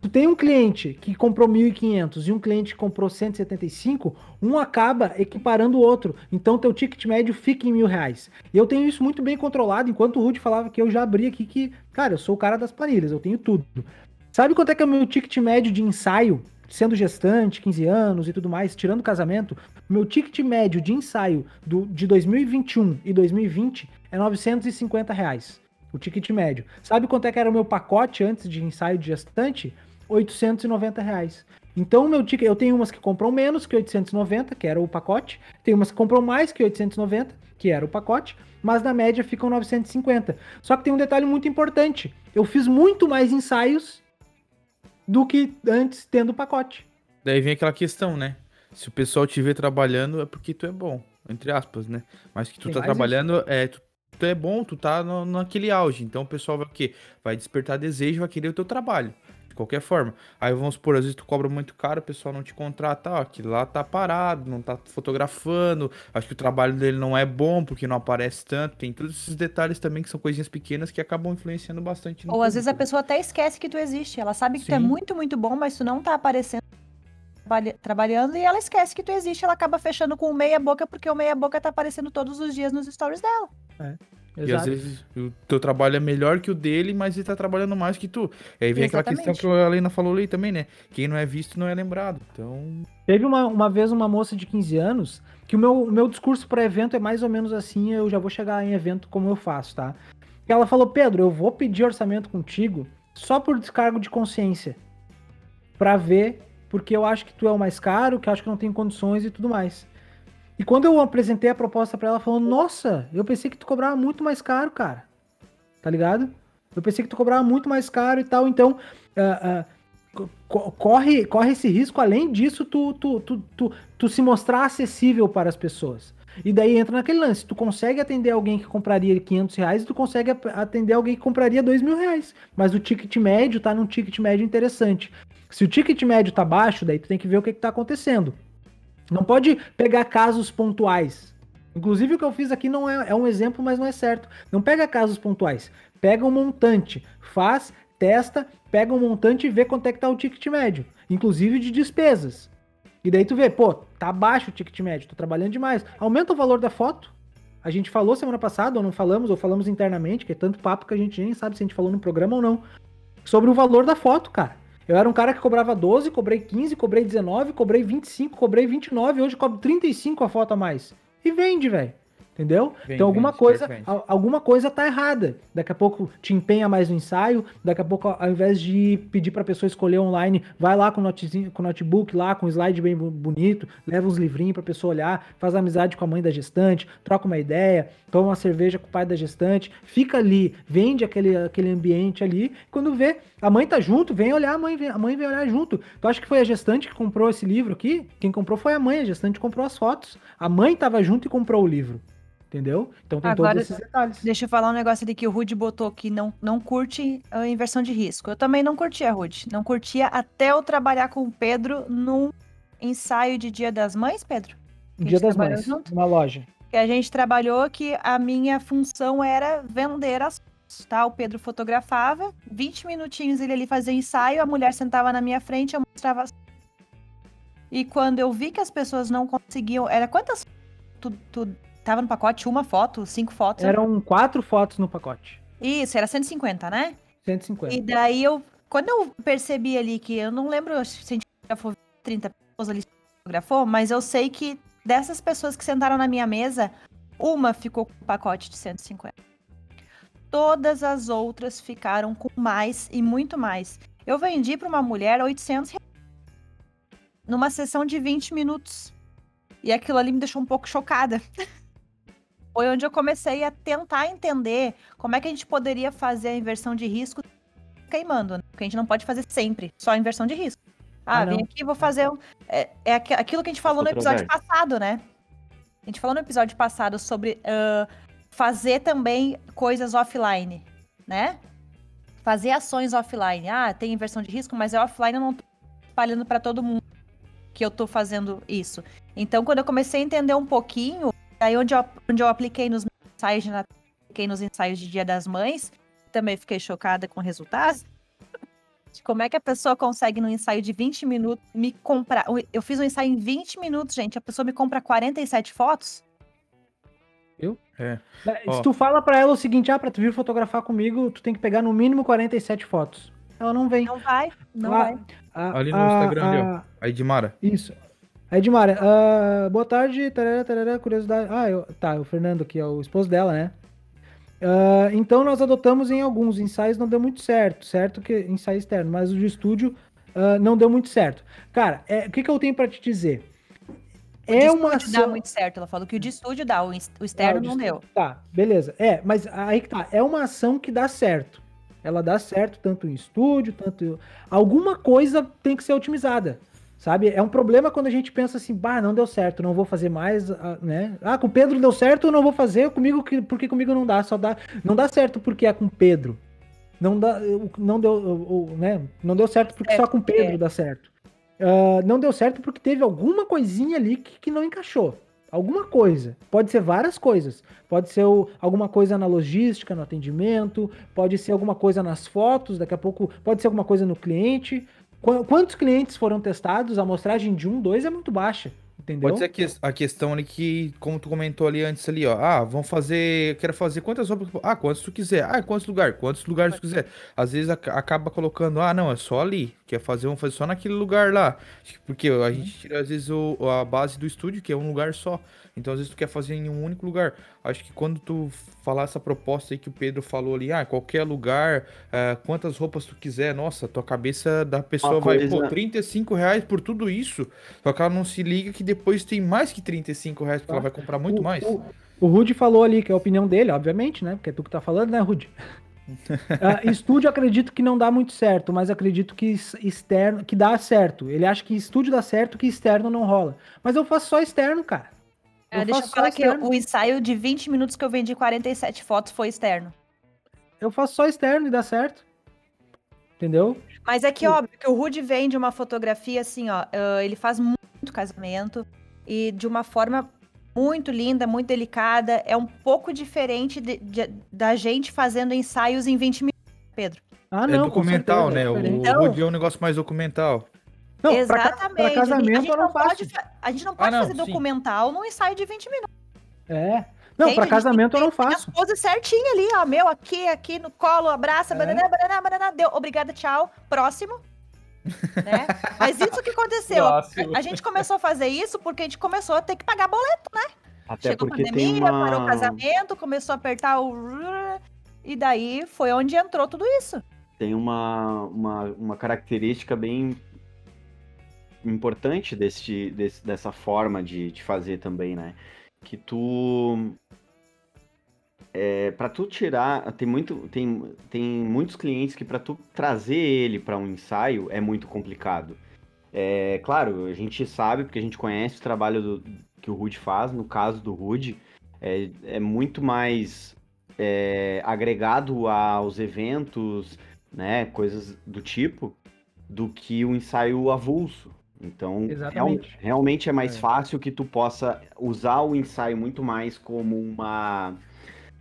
S1: Tu tem um cliente que comprou 1.500 e um cliente que comprou 175, um acaba equiparando o outro. Então teu ticket médio fica em mil reais. E eu tenho isso muito bem controlado, enquanto o Rude falava que eu já abri aqui que, cara, eu sou o cara das planilhas, eu tenho tudo. Sabe quanto é que é o meu ticket médio de ensaio, sendo gestante, 15 anos e tudo mais, tirando casamento? Meu ticket médio de ensaio do, de 2021 e 2020 é 950 reais. O ticket médio. Sabe quanto é que era o meu pacote antes de ensaio de gestante? 890 reais. Então, o meu ticket, eu tenho umas que compram menos que 890, que era o pacote. Tem umas que compram mais que 890, que era o pacote. Mas na média ficam 950. Só que tem um detalhe muito importante. Eu fiz muito mais ensaios do que antes tendo o pacote.
S4: Daí vem aquela questão, né? Se o pessoal te vê trabalhando, é porque tu é bom, entre aspas, né? Mas que tu
S1: Tem
S4: tá trabalhando, é, tu, tu é bom, tu tá no, naquele auge. Então o pessoal vai o quê? Vai despertar desejo, vai querer o teu trabalho. De qualquer forma. Aí vamos supor, às vezes tu cobra muito caro, o pessoal não te contrata, ó, que lá tá parado, não tá fotografando, acho que o trabalho dele não é bom porque não aparece tanto. Tem todos esses detalhes também que são coisinhas pequenas que acabam influenciando bastante no
S2: Ou às vezes a
S4: público.
S2: pessoa até esquece que tu existe. Ela sabe que tu é
S4: Sim.
S2: muito, muito bom, mas tu não tá aparecendo trabalha- trabalhando e ela esquece que tu existe. Ela acaba fechando com o meia boca porque o meia boca tá aparecendo todos os dias nos stories dela.
S4: E às vezes o teu trabalho é melhor que o dele, mas ele tá trabalhando mais que tu. E aí vem aquela questão
S2: Exatamente.
S4: que a Helena falou ali também, né? Quem não é visto não é lembrado. Então,
S1: Teve uma, uma vez uma moça de 15 anos que o meu, o meu discurso para evento é mais ou menos assim, eu já vou chegar em evento como eu faço, tá? E ela falou, Pedro, eu vou pedir orçamento contigo só por descargo de consciência. Pra ver, porque eu acho que tu é o mais caro, que eu acho que não tem condições e tudo mais. E quando eu apresentei a proposta pra ela, falou: Nossa, eu pensei que tu cobrava muito mais caro, cara. Tá ligado? Eu pensei que tu cobrava muito mais caro e tal. Então, ah, co- corre, corre esse risco. Além disso, tu, tu, tu, tu, tu se mostrar acessível para as pessoas. E daí entra naquele lance. Tu consegue atender alguém que compraria 500 reais e tu consegue atender alguém que compraria 2 mil reais. Mas o ticket médio tá num ticket médio interessante. Se o ticket médio tá baixo, daí tu tem que ver o que, que tá acontecendo. Não pode pegar casos pontuais. Inclusive o que eu fiz aqui não é, é um exemplo, mas não é certo. Não pega casos pontuais. Pega um montante, faz, testa, pega um montante e vê quanto é que tá o ticket médio. Inclusive de despesas. E daí tu vê, pô, tá baixo o ticket médio, tô trabalhando demais. Aumenta o valor da foto. A gente falou semana passada, ou não falamos, ou falamos internamente, que é tanto papo que a gente nem sabe se a gente falou no programa ou não. Sobre o valor da foto, cara. Eu era um cara que cobrava 12, cobrei 15, cobrei 19, cobrei 25, cobrei 29, hoje cobro 35 a foto a mais. E vende, velho. Entendeu?
S4: Vende,
S1: então alguma
S4: vende,
S1: coisa, al- alguma coisa tá errada. Daqui a pouco te empenha mais no ensaio, daqui a pouco ao invés de pedir pra pessoa escolher online, vai lá com o notezinho- com notebook lá, com o slide bem bonito, leva uns livrinhos pra pessoa olhar, faz amizade com a mãe da gestante, troca uma ideia, toma uma cerveja com o pai da gestante, fica ali, vende aquele, aquele ambiente ali, quando vê, a mãe tá junto, vem olhar, a mãe vem, a mãe vem olhar junto. Tu acha que foi a gestante que comprou esse livro aqui? Quem comprou foi a mãe, a gestante comprou as fotos. A mãe tava junto e comprou o livro. Entendeu? Então tem
S2: Agora-
S1: todos esses detalhes.
S2: Deixa eu falar um negócio ali que o Rude botou que não, não curte a inversão de risco. Eu também não curtia, Rude. Não curtia até eu trabalhar com o Pedro num ensaio de Dia das Mães, Pedro.
S1: Dia das Mães,
S2: junto?
S1: uma loja.
S2: Que a gente trabalhou que a minha função era vender as tá? O Pedro fotografava, 20 minutinhos ele ali fazia ensaio, a mulher sentava na minha frente, eu mostrava as E quando eu vi que as pessoas não conseguiam. Era quantas tu, tu tava no pacote? Uma foto? Cinco fotos?
S1: Eram quatro fotos no pacote.
S2: Isso, era 150, né?
S1: 150.
S2: E daí eu. Quando eu percebi ali que eu não lembro se a gente fotografou 30 pessoas ali fotografou, mas eu sei que dessas pessoas que sentaram na minha mesa, uma ficou com o pacote de 150. Todas as outras ficaram com mais e muito mais. Eu vendi para uma mulher 800 reais numa sessão de 20 minutos. E aquilo ali me deixou um pouco chocada. [LAUGHS] Foi onde eu comecei a tentar entender como é que a gente poderia fazer a inversão de risco queimando, né? Porque a gente não pode fazer sempre só a inversão de risco. Ah,
S1: Ah,
S2: vem
S1: não.
S2: aqui, vou fazer. Um... É, é aqu- aquilo que a gente falou no episódio passado, né? A gente falou no episódio passado sobre ah, fazer também coisas offline, né? Fazer ações offline. Ah, tem inversão de risco, mas é offline, eu não tô espalhando para todo mundo que eu tô fazendo isso. Então, quando eu comecei a entender um pouquinho, aí onde eu, onde eu apliquei nos ensaios de Natal, apliquei nos ensaios de Dia das Mães, também fiquei chocada com o resultado. De como é que a pessoa consegue, num ensaio de 20 minutos, me comprar. Eu fiz um ensaio em 20 minutos, gente. A pessoa me compra 47 fotos.
S4: É.
S1: É,
S4: Ó.
S1: Se tu fala pra ela o seguinte, ah, pra tu vir fotografar comigo, tu tem que pegar no mínimo 47 fotos. Ela não vem.
S2: Não vai, não
S1: Ah,
S2: vai.
S1: A-
S4: Ali no
S1: a-
S4: Instagram, ali, ó.
S1: a-
S4: Aí, Dimara.
S1: Isso. Aí, Edmara, ah, boa tarde, tarará, tarará, curiosidade. Ah, eu, tá, o Fernando aqui, é o esposo dela, né? Ah, então nós adotamos em alguns ensaios, não deu muito certo, certo? Que ensaio externo, mas o de estúdio ah, não deu muito certo. Cara, é, o que, que eu tenho pra te dizer?
S2: O de
S1: É uma
S2: estúdio dá
S1: ação.
S2: muito certo. Ela falou que o de estúdio dá, o externo
S1: Ah, o
S2: não
S1: de
S2: deu.
S1: Tá, beleza. É, mas aí que tá. É uma ação que dá certo. Ela dá certo tanto em estúdio, tanto. Alguma coisa tem que ser otimizada. Sabe? É um problema quando a gente pensa assim, bah, não deu certo, não vou fazer mais, ah, né? Ah, com o Pedro deu certo, não vou fazer, comigo, que- porque comigo não dá, só dá. Não dá certo porque é com o Pedro. Não dá, não deu, né? Não deu certo porque
S2: Certo,
S1: só com o Pedro
S2: é.
S1: dá certo. Ah, não deu certo porque teve alguma coisinha ali que, que não encaixou. Alguma coisa. Pode ser várias coisas. Pode ser o- alguma coisa na logística, no atendimento, pode ser alguma coisa nas fotos, daqui a pouco pode ser alguma coisa no cliente. Qu- Quantos clientes foram testados? A amostragem de um, dois é muito baixa, entendeu?
S4: Pode ser a, que- a questão ali que, como tu comentou ali antes ali, ó. Ah, vamos fazer. Quero fazer quantas obras. Ah, quantos tu quiser. Ah, quantos lugares? Quantos lugares tu quiser. Às vezes ac- acaba colocando, ah, não, é só ali. Quer fazer, vamos fazer só naquele lugar lá. Porque a gente tira, às vezes, o, a base do estúdio, que é um lugar só. Então, às vezes, tu quer fazer em um único lugar. Acho que quando tu falar essa proposta aí que o Pedro falou ali, ah, qualquer lugar, uh, quantas roupas tu quiser, nossa, tua cabeça da pessoa vai, coisa... pô, 35 reais por tudo isso. Só que ela não se liga que depois tem mais que 35 reais, porque ela vai comprar muito
S1: o,
S4: mais.
S1: O, o Rude falou ali, que é a opinião dele, obviamente, né? Porque é tu que tá falando, né, Rude? Uh, estúdio acredito que não dá muito certo, mas acredito que externo que dá certo. Ele acha que estúdio dá certo, que externo não rola. Mas eu faço só externo, cara.
S2: Eu deixa eu falar que o ensaio de 20 minutos que eu vendi 47 fotos foi externo.
S1: Eu faço só externo e dá certo. Entendeu?
S2: Mas é que, óbvio, que o Rude vende uma fotografia assim, ó. Uh, ele faz muito casamento e de uma forma muito linda, muito delicada. É um pouco diferente de, de, da gente fazendo ensaios em 20 minutos, Pedro.
S4: Ah, não. É documental, certeza, né? É o então, Rude é um negócio mais documental.
S2: Não, Exatamente. Pra, pra casamento eu não, faço. Pode, a gente não pode ah, não, fazer sim. documental num ensaio de 20 minutos.
S1: É. Não, para casamento eu não faço.
S2: As poses certinho ali, ó. Meu, aqui, aqui no colo, abraça, é. banana, banana, banana, deu. Obrigada, tchau. Próximo. Né? Mas isso que aconteceu. A, a, gente começou a fazer isso porque a gente começou a ter que pagar boleto, né?
S3: Até Chegou a pandemia, uma...
S2: parou o casamento, começou a apertar o. E daí foi onde entrou tudo isso.
S3: Tem uma, uma, uma característica bem importante desse, desse, dessa forma de, de fazer também, né? Que tu. É, para tu tirar, tem, muito, tem, tem muitos clientes que para tu trazer ele para um ensaio é muito complicado. É, claro, a gente sabe, porque a gente conhece o trabalho do, que o Rude faz, no caso do Rude, é, é muito mais é, agregado aos eventos, né, coisas do tipo, do que o ensaio avulso. Então, real, realmente é mais é. fácil que tu possa usar o ensaio muito mais como uma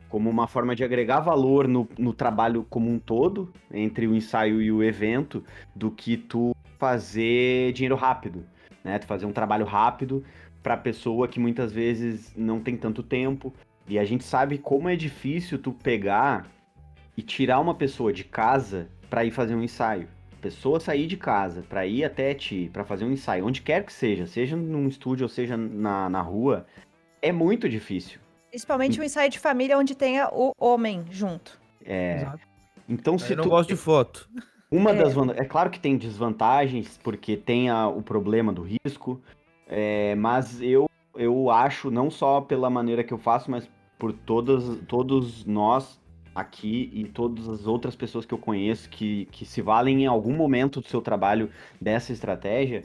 S3: como uma forma de agregar valor no, no trabalho como um todo, entre o ensaio e o evento, do que tu fazer dinheiro rápido, né? Tu fazer um trabalho rápido para pessoa que muitas vezes não tem tanto tempo. E a gente sabe como é difícil tu pegar e tirar uma pessoa de casa para ir fazer um ensaio pessoa sair de casa para ir até ti, para fazer um ensaio, onde quer que seja, seja num estúdio ou seja na, na rua, é muito difícil.
S2: Principalmente um ensaio de família onde tenha o homem junto.
S3: É. Exato. Então se
S4: Eu não tu... gosto de foto.
S3: Uma é. das é claro que tem desvantagens porque tem a, o problema do risco, é, mas eu eu acho não só pela maneira que eu faço, mas por todas todos nós aqui e todas as outras pessoas que eu conheço que, que se valem em algum momento do seu trabalho dessa estratégia,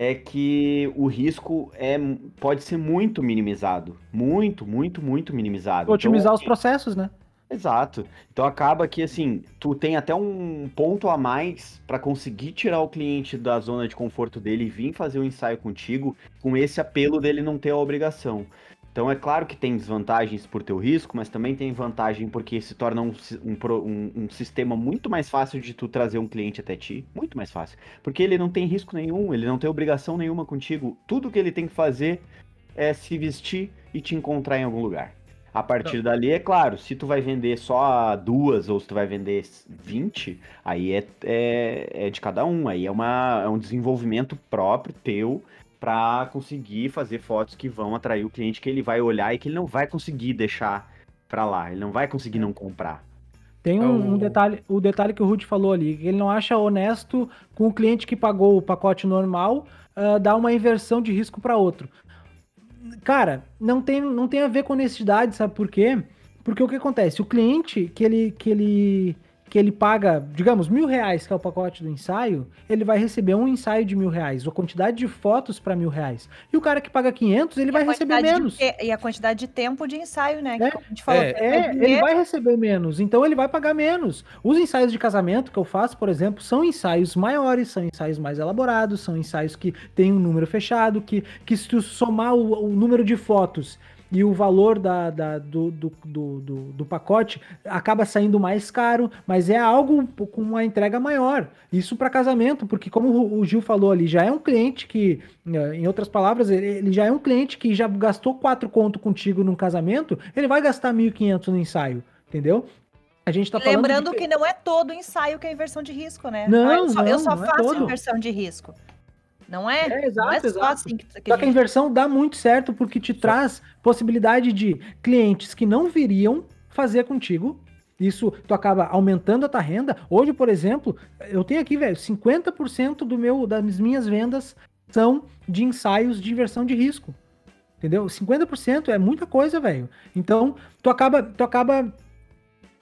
S3: é que o risco é, pode ser muito minimizado. Muito, muito, muito minimizado.
S1: Otimizar então, os processos, né?
S3: Exato. Então acaba que assim, tu tem até um ponto a mais para conseguir tirar o cliente da zona de conforto dele e vir fazer um ensaio contigo, com esse apelo dele não ter a obrigação. Então é claro que tem desvantagens por teu risco, mas também tem vantagem porque se torna um, um, um, sistema muito mais fácil de tu trazer um cliente até ti, muito mais fácil, porque ele não tem risco nenhum, ele não tem obrigação nenhuma contigo. Tudo que ele tem que fazer é se vestir e te encontrar em algum lugar. A partir então, dali, é claro, se tu vai vender só duas ou se tu vai vender 20, aí é, é, é de cada um, aí é, uma, é um desenvolvimento próprio teu para conseguir fazer fotos que vão atrair o cliente que ele vai olhar e que ele não vai conseguir deixar para lá, ele não vai conseguir não comprar.
S1: Tem um, um, detalhe, o detalhe que o Ruth falou ali, que ele não acha honesto com o cliente que pagou o pacote normal uh, dar uma inversão de risco para outro. Cara, não tem, não tem a ver com honestidade, sabe por quê? Porque o que acontece? O cliente que ele, que ele que ele paga, digamos, mil reais, que é o pacote do ensaio, ele vai receber um ensaio de mil reais, a quantidade de fotos para mil reais. E o cara que paga 500, ele e vai receber menos.
S2: De, e a quantidade de tempo de ensaio, né?
S1: É, falou, é, é ele vai receber menos, então ele vai pagar menos. Os ensaios de casamento que eu faço, por exemplo, são ensaios maiores, são ensaios mais elaborados, são ensaios que têm um número fechado, que, que se tu somar o, o número de fotos e o valor da, da do, do, do, do, pacote acaba saindo mais caro, mas é algo com uma entrega maior. Isso para casamento, porque como o Gil falou ali, já é um cliente que, eh, em outras palavras, ele já é um cliente que já gastou quatro conto contigo num casamento, ele vai gastar 1.500 no ensaio, entendeu? A gente tá
S2: Lembrando
S1: de-
S2: que não é todo ensaio que é inversão de risco, né?
S1: Não,
S2: eu só, eu
S1: não,
S2: só
S1: não é
S2: faço
S1: todo.
S2: inversão de risco. Não é?
S1: É,
S2: não é
S1: exato,
S2: só
S1: exato.
S2: assim que, que
S1: Só que a inversão dá muito certo porque te traz possibilidade de clientes que não viriam fazer contigo. Isso, tu acaba aumentando a tua renda. Hoje, por exemplo, eu tenho aqui, velho, 50% do meu, das minhas vendas são de ensaios de inversão de risco. Entendeu? 50% é muita coisa, velho. Então, tu acaba, tu acaba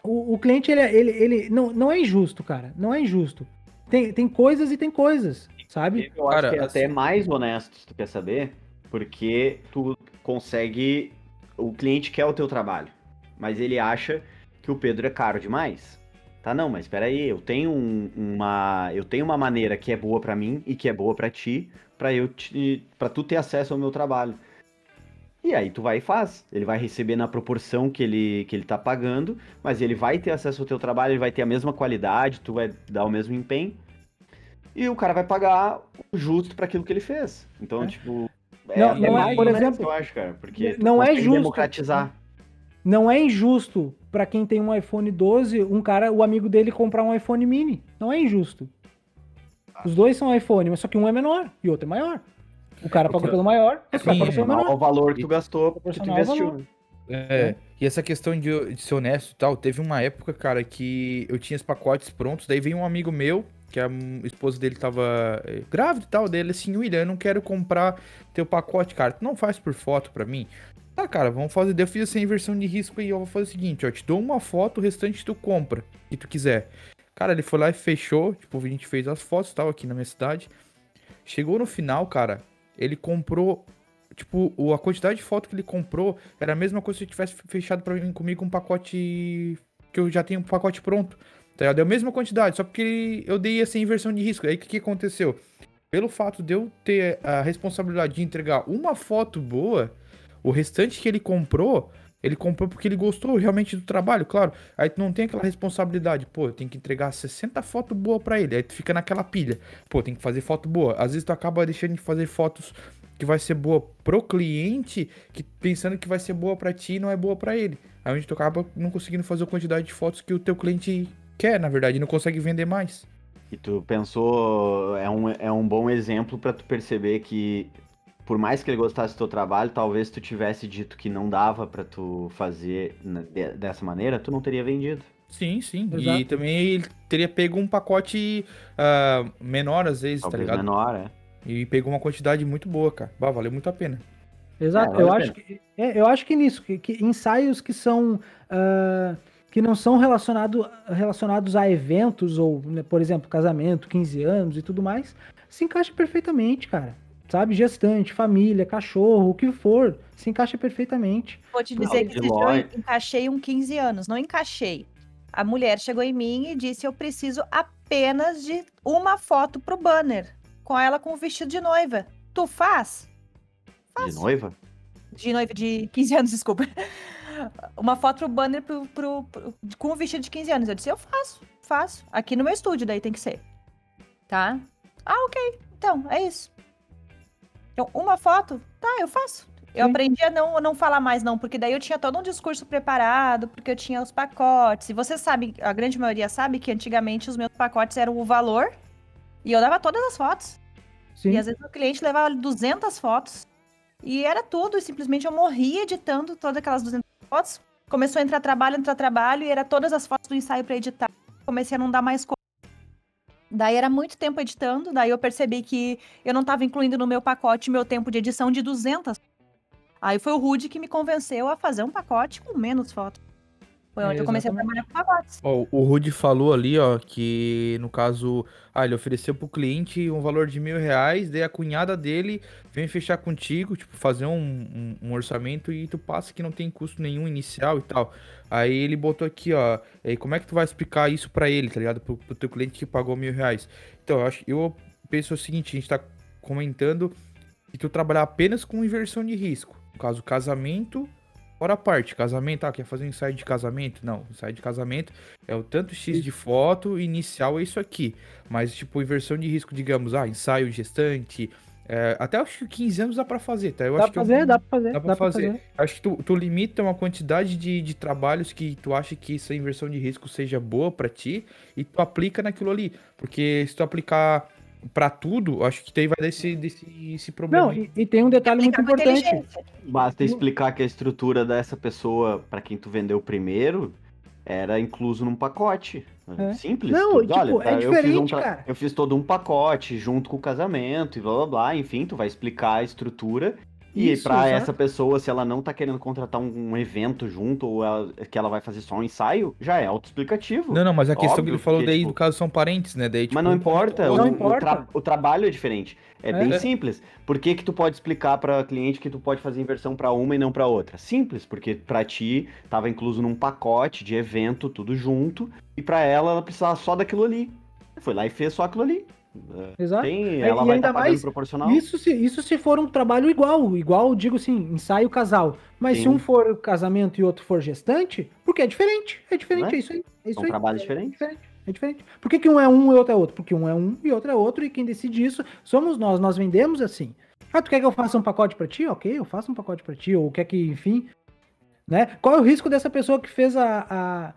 S1: o, o cliente ele, é- ele, ele não, não é injusto, cara. Não é injusto. Tem, tem coisas e tem coisas, sabe?
S3: Eu acho
S4: Cara,
S3: que é até
S4: assim-
S3: mais honesto, se tu quer saber, porque tu consegue. O cliente quer o teu trabalho, mas ele acha que o Pedro é caro demais. Tá, não, mas espera aí, eu tenho um- uma, eu tenho uma maneira que é boa pra mim e que é boa pra ti, pra eu te, para tu ter acesso ao meu trabalho. E aí tu vai e faz. Ele vai receber na proporção que ele, que ele tá pagando, mas ele vai ter acesso ao teu trabalho, ele vai ter a mesma qualidade, tu vai dar o mesmo empenho. E o cara vai pagar o justo pra aquilo que ele fez. Então,
S1: É.
S3: tipo.
S1: Não, não é,
S3: mais
S1: por exemplo,
S3: eu acho, cara. Porque
S1: não é justo.
S3: democratizar.
S1: Não é injusto pra quem tem um iPhone 12, um cara, o amigo dele comprar um iPhone mini. Não é injusto. Os dois são iPhone, mas só que um é menor e o outro é maior. O cara pagou pelo maior, o cara pagou pelo menor.
S3: ao valor que tu gastou, que tu investiu.
S4: É, e essa questão de, de ser honesto e tal, teve uma época, cara, que eu tinha os pacotes prontos, daí veio um amigo meu, que a esposa dele tava eh, grávida e tal, dele assim, William, eu não quero comprar teu pacote, cara, tu não faz por foto pra mim? Tá, cara, vamos fazer, eu fiz essa inversão de risco aí, eu vou fazer o seguinte, ó, te dou uma foto, o restante tu compra, que tu quiser. Cara, ele foi lá e fechou, tipo, a gente fez as fotos e tal, aqui na minha cidade. Chegou no final, cara, ele comprou Tipo, a quantidade de foto que ele comprou era a mesma coisa se tivesse fechado pra mim comigo um pacote. Que eu já tenho um pacote pronto. Tá ligado? É a mesma quantidade, só porque eu dei essa inversão de risco. Aí o que, que aconteceu? Pelo fato de eu ter a responsabilidade de entregar uma foto boa, o restante que ele comprou, ele comprou porque ele gostou realmente do trabalho, claro. Aí tu não tem aquela responsabilidade, pô, tenho que entregar 60 fotos boas pra ele. Aí tu fica naquela pilha, pô, tem que fazer foto boa. Às vezes tu acaba deixando de fazer fotos que vai ser boa pro cliente, que pensando que vai ser boa pra ti e não é boa pra ele. Aí onde tu acaba não conseguindo fazer a quantidade de fotos que o teu cliente quer, na verdade, e não consegue vender mais.
S3: E tu pensou, é um, é um bom exemplo pra tu perceber que, por mais que ele gostasse do teu trabalho, talvez tu tivesse dito que não dava pra tu fazer dessa maneira, tu não teria vendido.
S4: Sim, sim. E
S1: Exato.
S4: também ele teria pego um pacote ah, menor às vezes, tá
S3: Talvez
S4: ligado?
S3: menor, é.
S4: E pegou uma quantidade muito boa, cara. Bah, valeu muito a pena.
S1: Exato.
S3: É,
S1: eu, acho que, é, eu acho que nisso, que, que ensaios que são. ah, que não são relacionado, relacionados a eventos, ou, né, por exemplo, casamento, 15 anos e tudo mais, se encaixa perfeitamente, cara. Sabe? Gestante, família, cachorro, o que for, se encaixa perfeitamente.
S2: Vou te
S3: Não,
S2: dizer que esse dia eu encaixei um 15 anos. Não encaixei. A mulher chegou em mim e disse: Eu preciso apenas de uma foto pro banner. Com ela com o vestido de noiva. Tu faz?
S3: De noiva?
S2: De noiva de 15 anos, [LAUGHS] desculpa. Uma foto pro banner pro, pro- pro- com o vestido de 15 anos. Eu disse: Eu faço, faço. Aqui no meu estúdio, daí tem que ser. Tá? Ah, ok. Então, é isso. Então, uma foto? Tá, eu faço. Eu
S1: Sim.
S2: aprendi a não, não falar mais, não, porque daí eu tinha todo um discurso preparado, porque eu tinha os pacotes. E você sabe, a grande maioria sabe que antigamente os meus pacotes eram o valor e eu dava todas as fotos.
S1: Sim.
S2: E às vezes o cliente levava 200 fotos e era tudo, e simplesmente eu morria editando todas aquelas 200 fotos. Começou a entrar trabalho, entrar trabalho, e era todas as fotos do ensaio para editar. Comecei a não dar mais conta. Daí era muito tempo editando, daí eu percebi que eu não estava incluindo no meu pacote meu tempo de edição de 200. Aí foi o Rude que me convenceu a fazer um pacote com menos fotos. Foi
S1: É,
S2: onde eu comecei a trabalhar com pacotes.
S4: Ó, o Rudy falou ali, ó, que no caso, ah, ele ofereceu pro cliente um valor de mil reais, daí a cunhada dele vem fechar contigo, tipo, fazer um, um- um orçamento e tu passa que não tem custo nenhum inicial e tal. Aí ele botou aqui, ó, aí como é que tu vai explicar isso pra ele, tá ligado? Pro, pro teu cliente que pagou mil reais. Então, eu acho, eu penso o seguinte, a gente tá comentando que tu trabalhar apenas com inversão de risco. No caso, casamento, fora a parte. Casamento, ah, quer fazer um ensaio de casamento? Não, ensaio de casamento é o tanto X de foto, inicial é isso aqui. Mas, tipo, inversão de risco, digamos, ah, ensaio gestante, É, até acho que 15 anos dá pra fazer, tá? Eu
S1: Dá
S4: acho
S1: pra
S4: que
S1: fazer,
S4: eu,
S1: dá pra fazer.
S4: dá pra fazer. Acho que tu, tu limita uma quantidade de, de trabalhos que tu acha que essa inversão de risco seja boa pra ti e tu aplica naquilo ali. Porque se tu aplicar pra tudo, acho que daí vai dar esse, desse, esse problema.
S1: Não,
S4: aí.
S1: e, e tem um detalhe muito importante.
S3: Basta explicar que a estrutura dessa pessoa, pra quem tu vendeu primeiro, era incluso num pacote.
S1: É.
S3: Simples.
S1: Não, tipo,
S3: olha,
S1: é
S3: tá, eu fiz um
S1: diferente,
S3: tra-
S1: cara.
S3: Eu fiz todo um pacote junto com o casamento e blá blá blá. Enfim, tu vai explicar a estrutura. E
S1: exato.
S3: essa pessoa, se ela não tá querendo contratar um, um evento junto ou ela- que ela vai fazer só um ensaio, já é autoexplicativo.
S4: Não, não, mas a questão que
S3: Óbvio,
S4: ele falou
S3: porque,
S4: daí,
S3: tipo,
S4: no caso, são parentes, né? Daí, tipo,
S3: Mas não importa,
S1: Não
S3: o,
S1: importa.
S3: O, tra- o trabalho é diferente. É,
S1: É.
S3: bem
S4: É.
S3: simples. Por que que tu pode explicar para cliente que tu pode fazer inversão para uma e não para outra? Simples, porque para ti tava incluso num pacote de evento, tudo junto, e para ela ela precisava só daquilo ali. Foi lá e fez só aquilo ali. É,
S1: Exato.
S3: Tem,
S1: É,
S3: ela
S1: e
S3: vai
S1: ainda
S3: pagando
S1: mais,
S3: proporcional.
S1: Isso se, isso se for um trabalho igual, igual, digo assim, ensaio casal. Mas se
S3: Sim.
S1: um for casamento e outro for gestante, porque é diferente. É diferente,
S3: é?
S1: é isso aí. É isso
S3: São
S1: aí.
S3: trabalhos
S1: É
S3: diferentes.
S1: diferente. É diferente. Por que, que um é um e outro é outro? Porque um é um e outro é outro, e quem decide isso somos nós. Nós vendemos assim. Ah, tu quer que eu faça um pacote pra ti? Ok, eu faço um pacote pra ti. Ou quer que, enfim. Né? Qual é o risco dessa pessoa que fez a. a-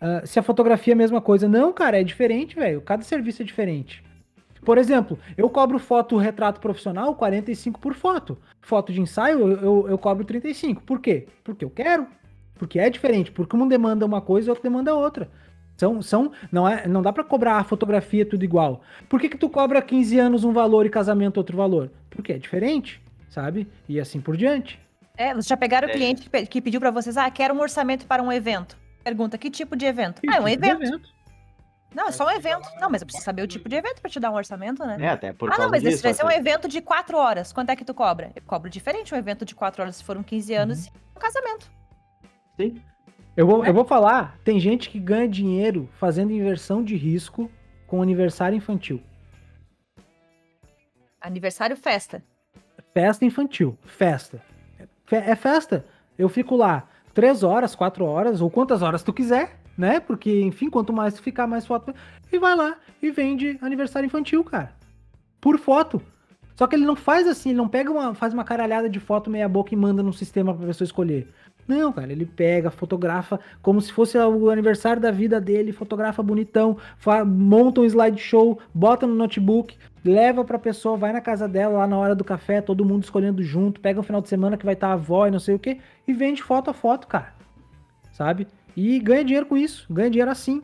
S1: a- se a fotografia é a mesma coisa? Não, cara, é diferente, velho. Cada serviço é diferente. Por exemplo, eu cobro foto retrato profissional 45 por foto. Foto de ensaio eu, eu, eu cobro 35. Por quê? Porque eu quero. Porque é diferente. Porque um demanda uma coisa e outro demanda outra. São, são, não, é, não dá pra cobrar a fotografia tudo igual. Por que, que tu cobra 15 anos um valor e casamento outro valor? Porque é diferente, sabe? E assim por diante.
S2: É, vocês já pegaram o
S3: É.
S2: cliente que, pe- que pediu pra vocês, ah, quero um orçamento para um evento. Pergunta, que tipo de evento?
S1: Que
S2: ah, é um
S1: tipo de
S2: evento. Não, é só um evento. Não, mas eu preciso saber o tipo de evento pra te dar um orçamento, né?
S3: É, até por
S2: ah,
S3: causa
S2: não, mas
S3: disso.
S2: esse vai ser um
S3: até.
S2: evento de quatro horas. Quanto é que tu cobra? Eu cobro diferente um evento de quatro horas se for um 15 anos e um casamento.
S3: Sim.
S1: Eu vou, eu vou falar, tem gente que ganha dinheiro fazendo inversão de risco com aniversário infantil.
S2: Aniversário, festa.
S1: Festa infantil, festa. Fe- É festa. Eu fico lá três horas, quatro horas, ou quantas horas tu quiser, né? Porque, enfim, quanto mais ficar, mais foto. E vai lá e vende aniversário infantil, cara. Por foto. Só que ele não faz assim, ele não pega uma, faz uma caralhada de foto meia boca e manda no sistema pra pessoa escolher. Não, cara, ele pega, fotografa como se fosse o aniversário da vida dele, fotografa bonitão, monta um slideshow, bota no notebook, leva pra pessoa, vai na casa dela lá na hora do café, todo mundo escolhendo junto, pega um final de semana que vai estar a avó e não sei o que, e vende foto a foto, cara. Sabe? E ganha dinheiro com isso, ganha dinheiro assim.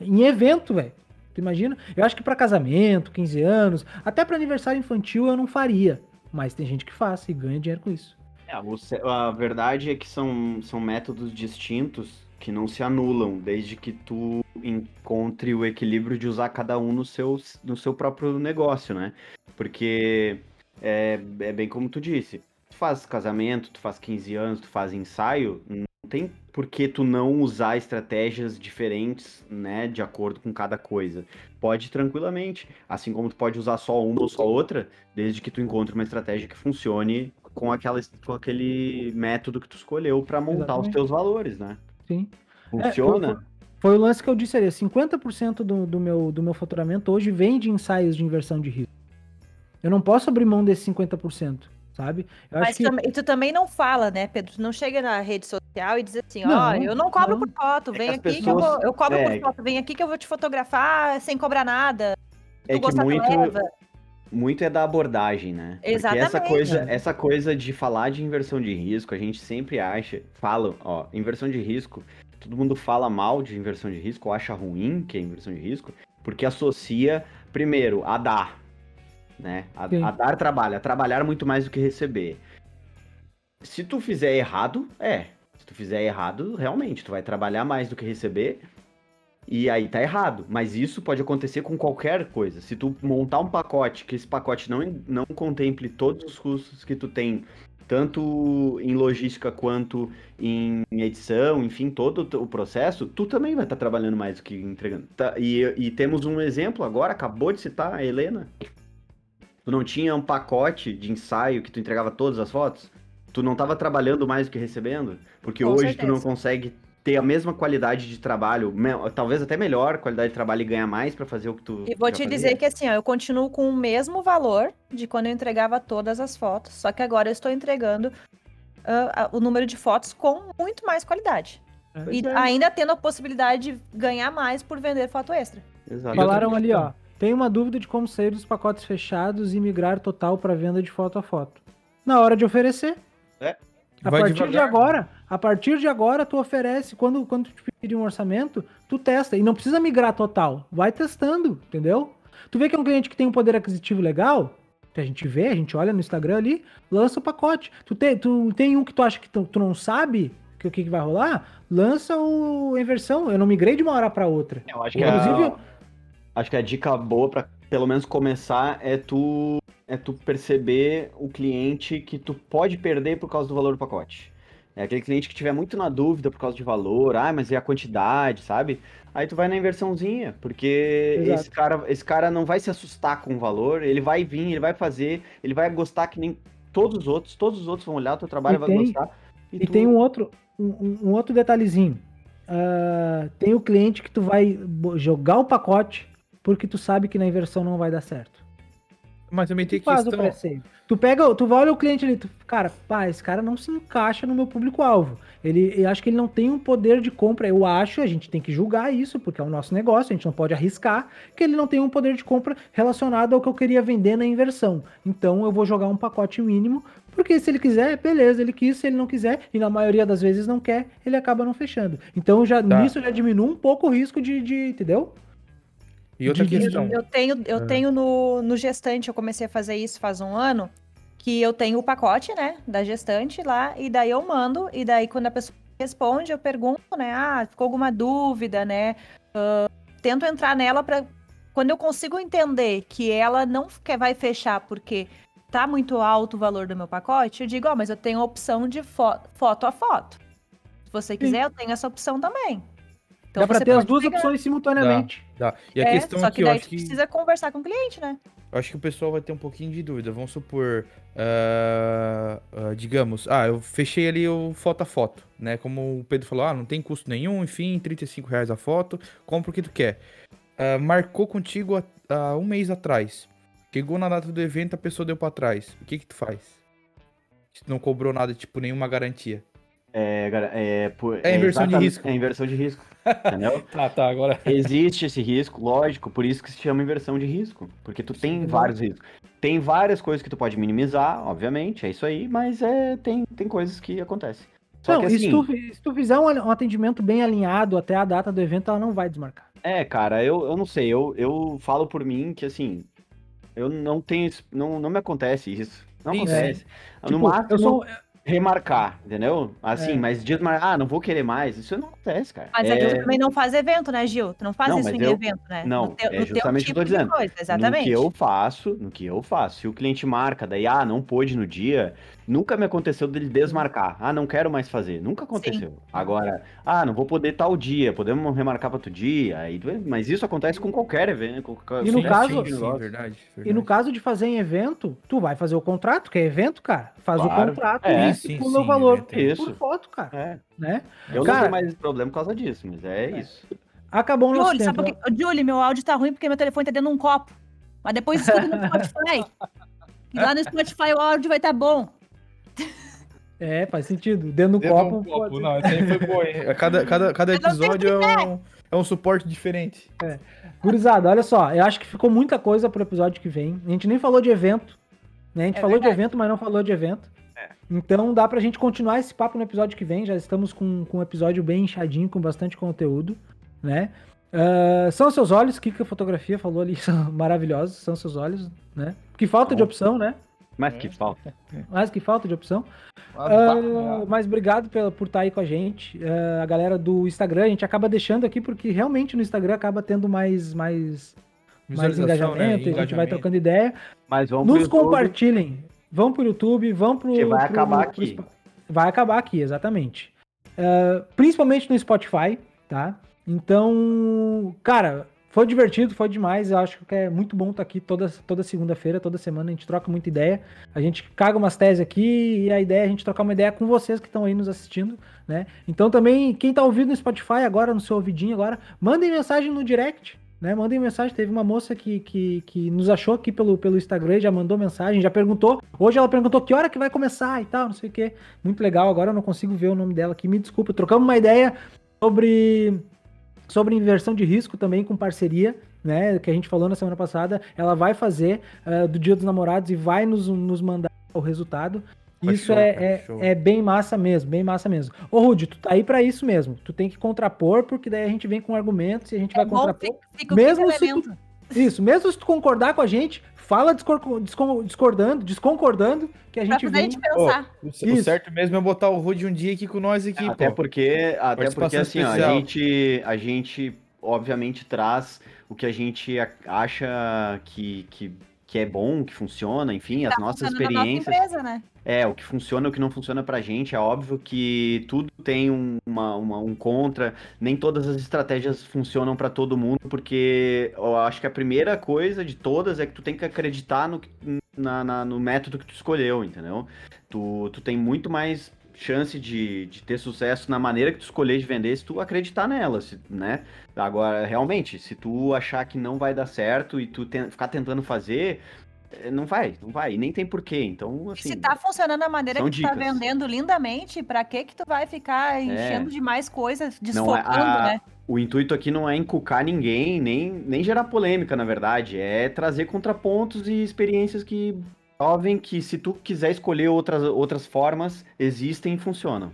S1: Em evento, velho. Tu imagina? Eu acho que pra casamento, 15 anos, até pra aniversário infantil eu não faria. Mas tem gente que faz e ganha dinheiro com isso.
S3: É, a verdade é que são, são métodos distintos que não se anulam, desde que tu encontre o equilíbrio de usar cada um no seu, no seu próprio negócio, né? Porque é, é bem como tu disse, tu faz casamento, tu faz 15 anos, tu faz ensaio, não tem por que tu não usar estratégias diferentes, né, de acordo com cada coisa. Pode tranquilamente, assim como tu pode usar só uma ou só outra, desde que tu encontre uma estratégia que funcione com, aquela, com aquele método que tu escolheu para montar
S1: Exatamente.
S3: os teus valores, né?
S1: Sim.
S3: Funciona?
S1: Foi o lance que eu disse ali, 50% do, do, meu, do meu faturamento hoje vem de ensaios de inversão de risco. Eu não posso abrir mão desse 50%, sabe? Eu
S2: Mas
S1: acho que...
S2: tu também não fala, né, Pedro? Tu não chega na rede social e diz assim, ó,
S1: Não,
S2: eu não cobro
S1: não.
S2: por foto,
S3: É
S2: vem
S3: que as
S2: aqui que eu
S3: pessoas-
S2: vou. Eu cobro
S3: é.
S2: por foto, vem aqui que eu vou te fotografar sem cobrar nada.
S3: É
S2: tu
S3: que
S2: gostar, tu
S3: muito,
S2: leva.
S3: muito é da abordagem, né? Porque essa
S2: Exatamente.
S3: coisa,
S1: É.
S3: essa coisa de falar de inversão de risco, a gente sempre acha, fala, ó, inversão de risco, todo mundo fala mal de inversão de risco, ou acha ruim que é inversão de risco, porque associa, primeiro, a dar, né? A, a dar trabalho, a trabalhar muito mais do que receber. Se tu fizer errado, é. Se tu fizer errado, realmente, tu vai trabalhar mais do que receber, e aí tá errado. Mas isso pode acontecer com qualquer coisa. Se tu montar um pacote, que esse pacote não, não contemple todos os custos que tu tem, tanto em logística quanto em edição, enfim, todo o processo, tu também vai estar trabalhando mais do que entregando. Tá, e, e temos um exemplo agora, acabou de citar a Helena. Tu não tinha um pacote de ensaio que tu entregava todas as fotos? Tu não estava trabalhando mais do que recebendo? Porque
S2: Com
S3: hoje tu não
S2: certeza.
S3: consegue ter a mesma qualidade de trabalho, talvez até melhor qualidade de trabalho e ganhar mais pra fazer o que tu
S2: E vou te
S3: fazia?
S2: dizer que assim, ó, eu continuo com o mesmo valor de quando eu entregava todas as fotos, só que agora eu estou entregando ah, o número de fotos com muito mais qualidade.
S1: Pois
S2: E
S1: é.
S2: ainda tendo a possibilidade de ganhar mais por vender foto extra.
S3: Exato.
S1: Falaram ali, ó. Tem uma dúvida de como sair dos pacotes fechados e migrar total para venda de foto a foto. Na hora de oferecer.
S3: É.
S1: A
S4: Vai
S1: partir de
S4: devagar.
S1: agora, a partir de agora tu oferece, quando, quando tu te pedir um orçamento, tu testa. E não precisa migrar total. Vai testando, entendeu? Tu vê que é um cliente que tem um poder aquisitivo legal, que a gente vê, a gente olha no Instagram ali, lança o pacote. Tu tem, tu tem um que tu acha que tu, tu não sabe que o que, que vai rolar, lança o em versão. Eu não migrei de uma hora para outra.
S3: Eu acho que,
S1: Inclusive-
S3: a, acho que a dica boa pra pelo menos começar é tu é tu perceber o cliente que tu pode perder por causa do valor do pacote. É aquele cliente que tiver muito na dúvida por causa de valor, ah, mas e a quantidade, sabe? Aí tu vai na inversãozinha, porque
S1: Exato.
S3: esse cara, esse cara não vai se assustar com o valor, ele vai vir, ele vai fazer, ele vai gostar que nem todos os outros, todos os outros vão olhar o teu trabalho,
S1: E
S3: vai
S1: tem-
S3: gostar.
S1: E
S3: tu-
S1: tem um outro, um, um- outro detalhezinho. Ah, tem o cliente que tu vai jogar o pacote porque tu sabe que na inversão não vai dar certo.
S4: Mas também tem
S1: Tu faz o
S4: questão.
S1: pré-save. Tu pega, tu vai olhar o cliente ali, tu, cara, pá, esse cara não se encaixa no meu público-alvo. Ele, eu acho que ele não tem um poder de compra. Eu acho, a gente tem que julgar isso, porque é o nosso negócio, a gente não pode arriscar que ele não tem um poder de compra relacionado ao que eu queria vender na inversão. Então eu vou jogar um pacote mínimo, porque se ele quiser, beleza, ele quis, se ele não quiser, e na maioria das vezes não quer, ele acaba não fechando. Então já
S4: Tá.
S1: nisso já diminui um pouco o risco de, de entendeu?
S4: E outra
S1: de-
S4: questão.
S2: Eu tenho, eu
S4: Ah.
S2: tenho no, no gestante, eu comecei a fazer isso faz um ano, que eu tenho o pacote, né, da gestante lá, e daí eu mando, e daí quando a pessoa responde, eu pergunto, né, ah, ficou alguma dúvida, né, ah, tento entrar nela para quando eu consigo entender que ela não quer, vai fechar porque tá muito alto o valor do meu pacote, eu digo, ó, mas eu tenho a opção de fo- foto a foto. Se você quiser, eu tenho essa opção também. Então
S1: Dá pra
S2: você
S1: ter as duas
S2: pegar.
S1: opções simultaneamente.
S4: Dá. E a
S2: É,
S4: questão
S2: só que
S4: eu
S2: daí
S4: acho
S2: tu
S4: que.
S2: precisa conversar com o cliente, né?
S4: Eu acho que o pessoal vai ter um pouquinho de dúvida. Vamos supor, ah, ah, digamos, ah, eu fechei ali o foto a foto, né? Como o Pedro falou, ah, não tem custo nenhum, enfim, 35 reais a foto, compra o que tu quer. Ah, marcou contigo há, um mês atrás. Chegou na data do evento, a pessoa deu pra trás. O que que tu faz? Se tu não cobrou nada, tipo, nenhuma garantia.
S3: É, é, por-
S4: É inversão de
S3: exatamente-
S4: risco.
S3: É inversão de risco. Entendeu? [LAUGHS]
S4: Tá, tá, agora.
S3: Existe esse risco, lógico, por isso que se chama inversão de risco. Porque tu tem vários riscos. Tem várias coisas que tu pode minimizar, obviamente, é isso aí, mas é, tem, tem coisas que acontecem. Só
S1: Não,
S3: que
S1: e se,
S3: assim,
S1: tu, se tu fizer um, um atendimento bem alinhado até a data do evento, ela não vai desmarcar.
S3: é, cara, eu, eu não sei, eu, eu falo por mim que assim, eu não tenho, não, não me acontece isso. Não
S4: Isso.
S3: acontece. no
S1: Tipo,
S3: máximo,
S1: eu sou,
S3: remarcar, entendeu? Assim,
S1: É.
S3: mas desmarcar, ah, não vou querer mais, isso não acontece, cara.
S2: Mas é... que
S3: É,
S2: você também não faz evento, né, Gil? Tu não faz
S3: Não,
S2: isso em
S3: eu-
S2: evento, né?
S3: não,
S2: no teu,
S3: é justamente o que eu tô
S2: tipo
S3: dizendo.
S2: coisa, exatamente.
S3: No que eu faço, no que eu faço. Se o cliente marca, daí, ah, não pôde no dia, nunca me aconteceu dele desmarcar. Ah, não quero mais fazer. Nunca aconteceu. Agora, ah, não vou poder tal dia, podemos remarcar para outro dia. Aí, mas isso acontece com qualquer evento. Com qualquer-
S1: E no
S3: qualquer
S1: caso-
S3: de
S4: sim,
S3: negócio.
S4: verdade,
S1: E no
S4: verdade.
S1: caso de fazer em evento, tu vai fazer o contrato, que é evento, cara. Faz
S3: Claro.
S1: o contrato
S3: É,
S1: e
S4: sim,
S1: estipula o
S4: sim,
S1: valor
S4: evento é
S3: isso.
S1: por foto, cara.
S3: É,
S1: Né?
S3: eu
S1: Cara-
S3: não tenho mais problema por causa disso, mas é, isso.
S1: Acabou o nosso
S2: Julie,
S1: tempo.
S2: por quê? Ô, Julie, meu áudio tá ruim porque meu telefone tá dentro de um copo. Mas depois escuta no [LAUGHS] Spotify. E lá no Spotify o áudio vai estar bom.
S1: É, faz sentido. Dentro do copo.
S4: de um copo,
S1: pode-
S4: não, esse aí foi bom, hein? [LAUGHS] Cada, cada, cada episódio é um, é um suporte diferente.
S1: Gurizada, olha só, eu acho que ficou muita coisa pro episódio que vem. A gente nem falou de evento. Né? A gente
S2: É
S1: falou de
S2: verdade.
S1: evento, mas não falou de evento.
S3: É.
S1: Então dá pra gente continuar esse papo no episódio que vem. Já estamos com, com um episódio bem inchadinho, com bastante conteúdo. Né? Ah, são seus olhos, que, que a fotografia falou ali, [LAUGHS] são maravilhosos, são seus olhos, né? Que falta de opção, né?
S3: Mas que falta. [LAUGHS]
S1: Mais que falta de opção.
S4: Ah,
S1: mas obrigado pela, por estar aí com a gente. Ah, a galera do Instagram, a gente acaba deixando aqui porque realmente no Instagram acaba tendo mais, mais, mais
S4: Visualização, né?
S1: engajamento, a gente vai
S4: Engajamento.
S1: trocando ideia.
S3: Mas vamos pro
S1: Nos
S3: YouTube,
S1: compartilhem. Vão pro YouTube, vão pro.
S3: Que vai
S1: pro-
S3: acabar
S1: pro
S3: aqui.
S1: Spo- vai acabar aqui, exatamente. Ah, principalmente no Spotify, tá? Então, cara, Foi divertido, foi demais. Eu acho que é muito bom estar aqui toda, toda segunda-feira, toda semana. A gente troca muita ideia. A gente caga umas teses aqui e a ideia é a gente trocar uma ideia com vocês que estão aí nos assistindo, né? Então também, quem tá ouvindo no Spotify agora, no seu ouvidinho agora, mandem mensagem no direct. Né, mandem mensagem, teve uma moça que, que, que nos achou aqui pelo, pelo Instagram, já mandou mensagem, já perguntou. Hoje ela perguntou que hora que vai começar e tal, não sei o que. Muito legal, agora eu não consigo ver o nome dela aqui, me desculpa. Trocamos uma ideia sobre sobre inversão de risco também com parceria, né? Que a gente falou na semana passada. Ela vai fazer uh, do Dia dos Namorados e vai nos, nos mandar o resultado. Isso show, é, é, é, bem massa mesmo, bem massa mesmo. Ô, Rudy, tu tá aí pra isso mesmo. Tu tem que contrapor, porque daí a gente vem com argumentos e a gente é vai bom, contrapor. Fica, mesmo se tu, isso, mesmo se tu concordar com a gente, fala discordando, desconcordando, que a gente
S2: vem... gente pensar.
S4: Oh, o, o, certo mesmo é botar o Rude um dia aqui com nós aqui,
S3: Até pô. porque, até porque assim, ó, a gente, a gente obviamente traz o que a gente acha que, que, que é bom, que funciona, enfim, tá as nossas experiências. Nossa empresa, né? É, o que funciona o que não funciona pra gente. É óbvio que tudo tem um, uma, uma, um contra, nem todas as estratégias funcionam para todo mundo, porque eu acho que a primeira coisa de todas é que tu tem que acreditar no, na, na, no método que tu escolheu, entendeu? Tu, tu tem muito mais chance de, de ter sucesso na maneira que tu escolher de vender se tu acreditar nela, se, né? Agora, realmente, se tu achar que não vai dar certo e tu te, ficar tentando fazer, não vai, não vai, e nem tem porquê. Então, assim.
S2: Se tá funcionando da maneira que dicas. tu tá vendendo lindamente, pra que que tu vai ficar é. enchendo é. de mais coisas, desfocando, a, né?
S3: O intuito aqui não é encucar ninguém, nem, nem gerar polêmica, na verdade. É trazer contrapontos e experiências que provem que se tu quiser escolher outras, outras formas, existem e funcionam.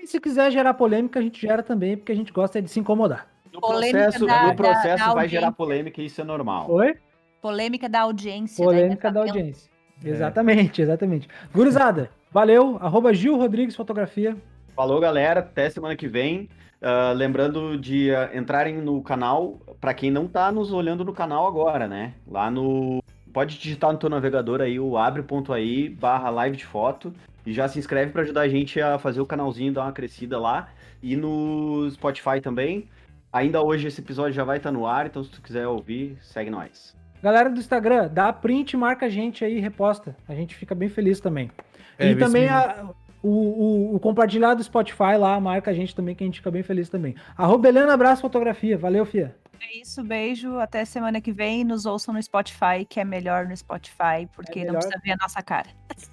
S1: E se quiser gerar polêmica, a gente gera também, porque a gente gosta de se incomodar.
S3: No processo, da, no processo da, vai gerar polêmica e isso é normal.
S1: Oi?
S2: Polêmica da audiência.
S1: Né, Polêmica né? da audiência. É. Exatamente, exatamente. Gurizada, valeu. Arroba Gil Rodrigues Fotografia.
S3: Falou, galera. Até semana que vem. Uh, lembrando de uh, entrarem no canal, para quem não tá nos olhando no canal agora, né? Lá no. Pode digitar no teu navegador aí o abre.ai barra live de foto e já se inscreve para ajudar a gente a fazer o canalzinho, dar uma crescida lá. E no Spotify também. Ainda hoje esse episódio já vai estar tá no ar, então se tu quiser ouvir, segue nós.
S1: Galera do Instagram, dá print, marca a gente aí, reposta. A gente fica bem feliz também. É, e também a, o, o, o, compartilhar do Spotify lá, marca a gente também, que a gente fica bem feliz também. Arroba Helena Abraço Fotografia. Valeu, Fia.
S2: É isso, beijo. Até semana que vem. Nos ouçam no Spotify, que é melhor no Spotify, porque é não precisa ver a nossa cara.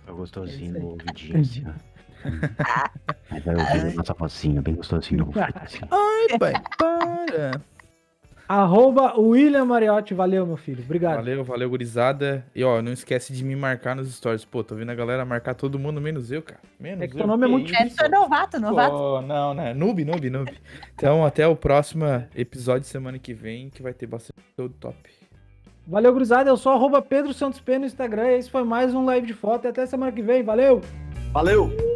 S3: É gostosinho no ouvidinho, assim, ó. [LAUGHS] Mas vai ouvir a nossa vozinha, bem gostosinho. [LAUGHS]
S4: Assim. Ai, pai, para.
S1: Arroba William Mariotti, valeu, meu filho. Obrigado.
S4: Valeu, valeu, gurizada. E ó, não esquece de me marcar nos stories. Pô, tô vendo a galera marcar todo mundo, menos eu, cara. Menos
S1: é que eu. teu nome é muito
S2: difícil. É, novato, novato. Pô,
S4: não, né? Noob, noob, noob. Então, até o próximo episódio semana que vem, que vai ter bastante todo top.
S1: Valeu, gurizada. Eu sou arroba Pedro Santos P no Instagram. Esse foi mais um live de foto. E até semana que vem. Valeu!
S3: Valeu!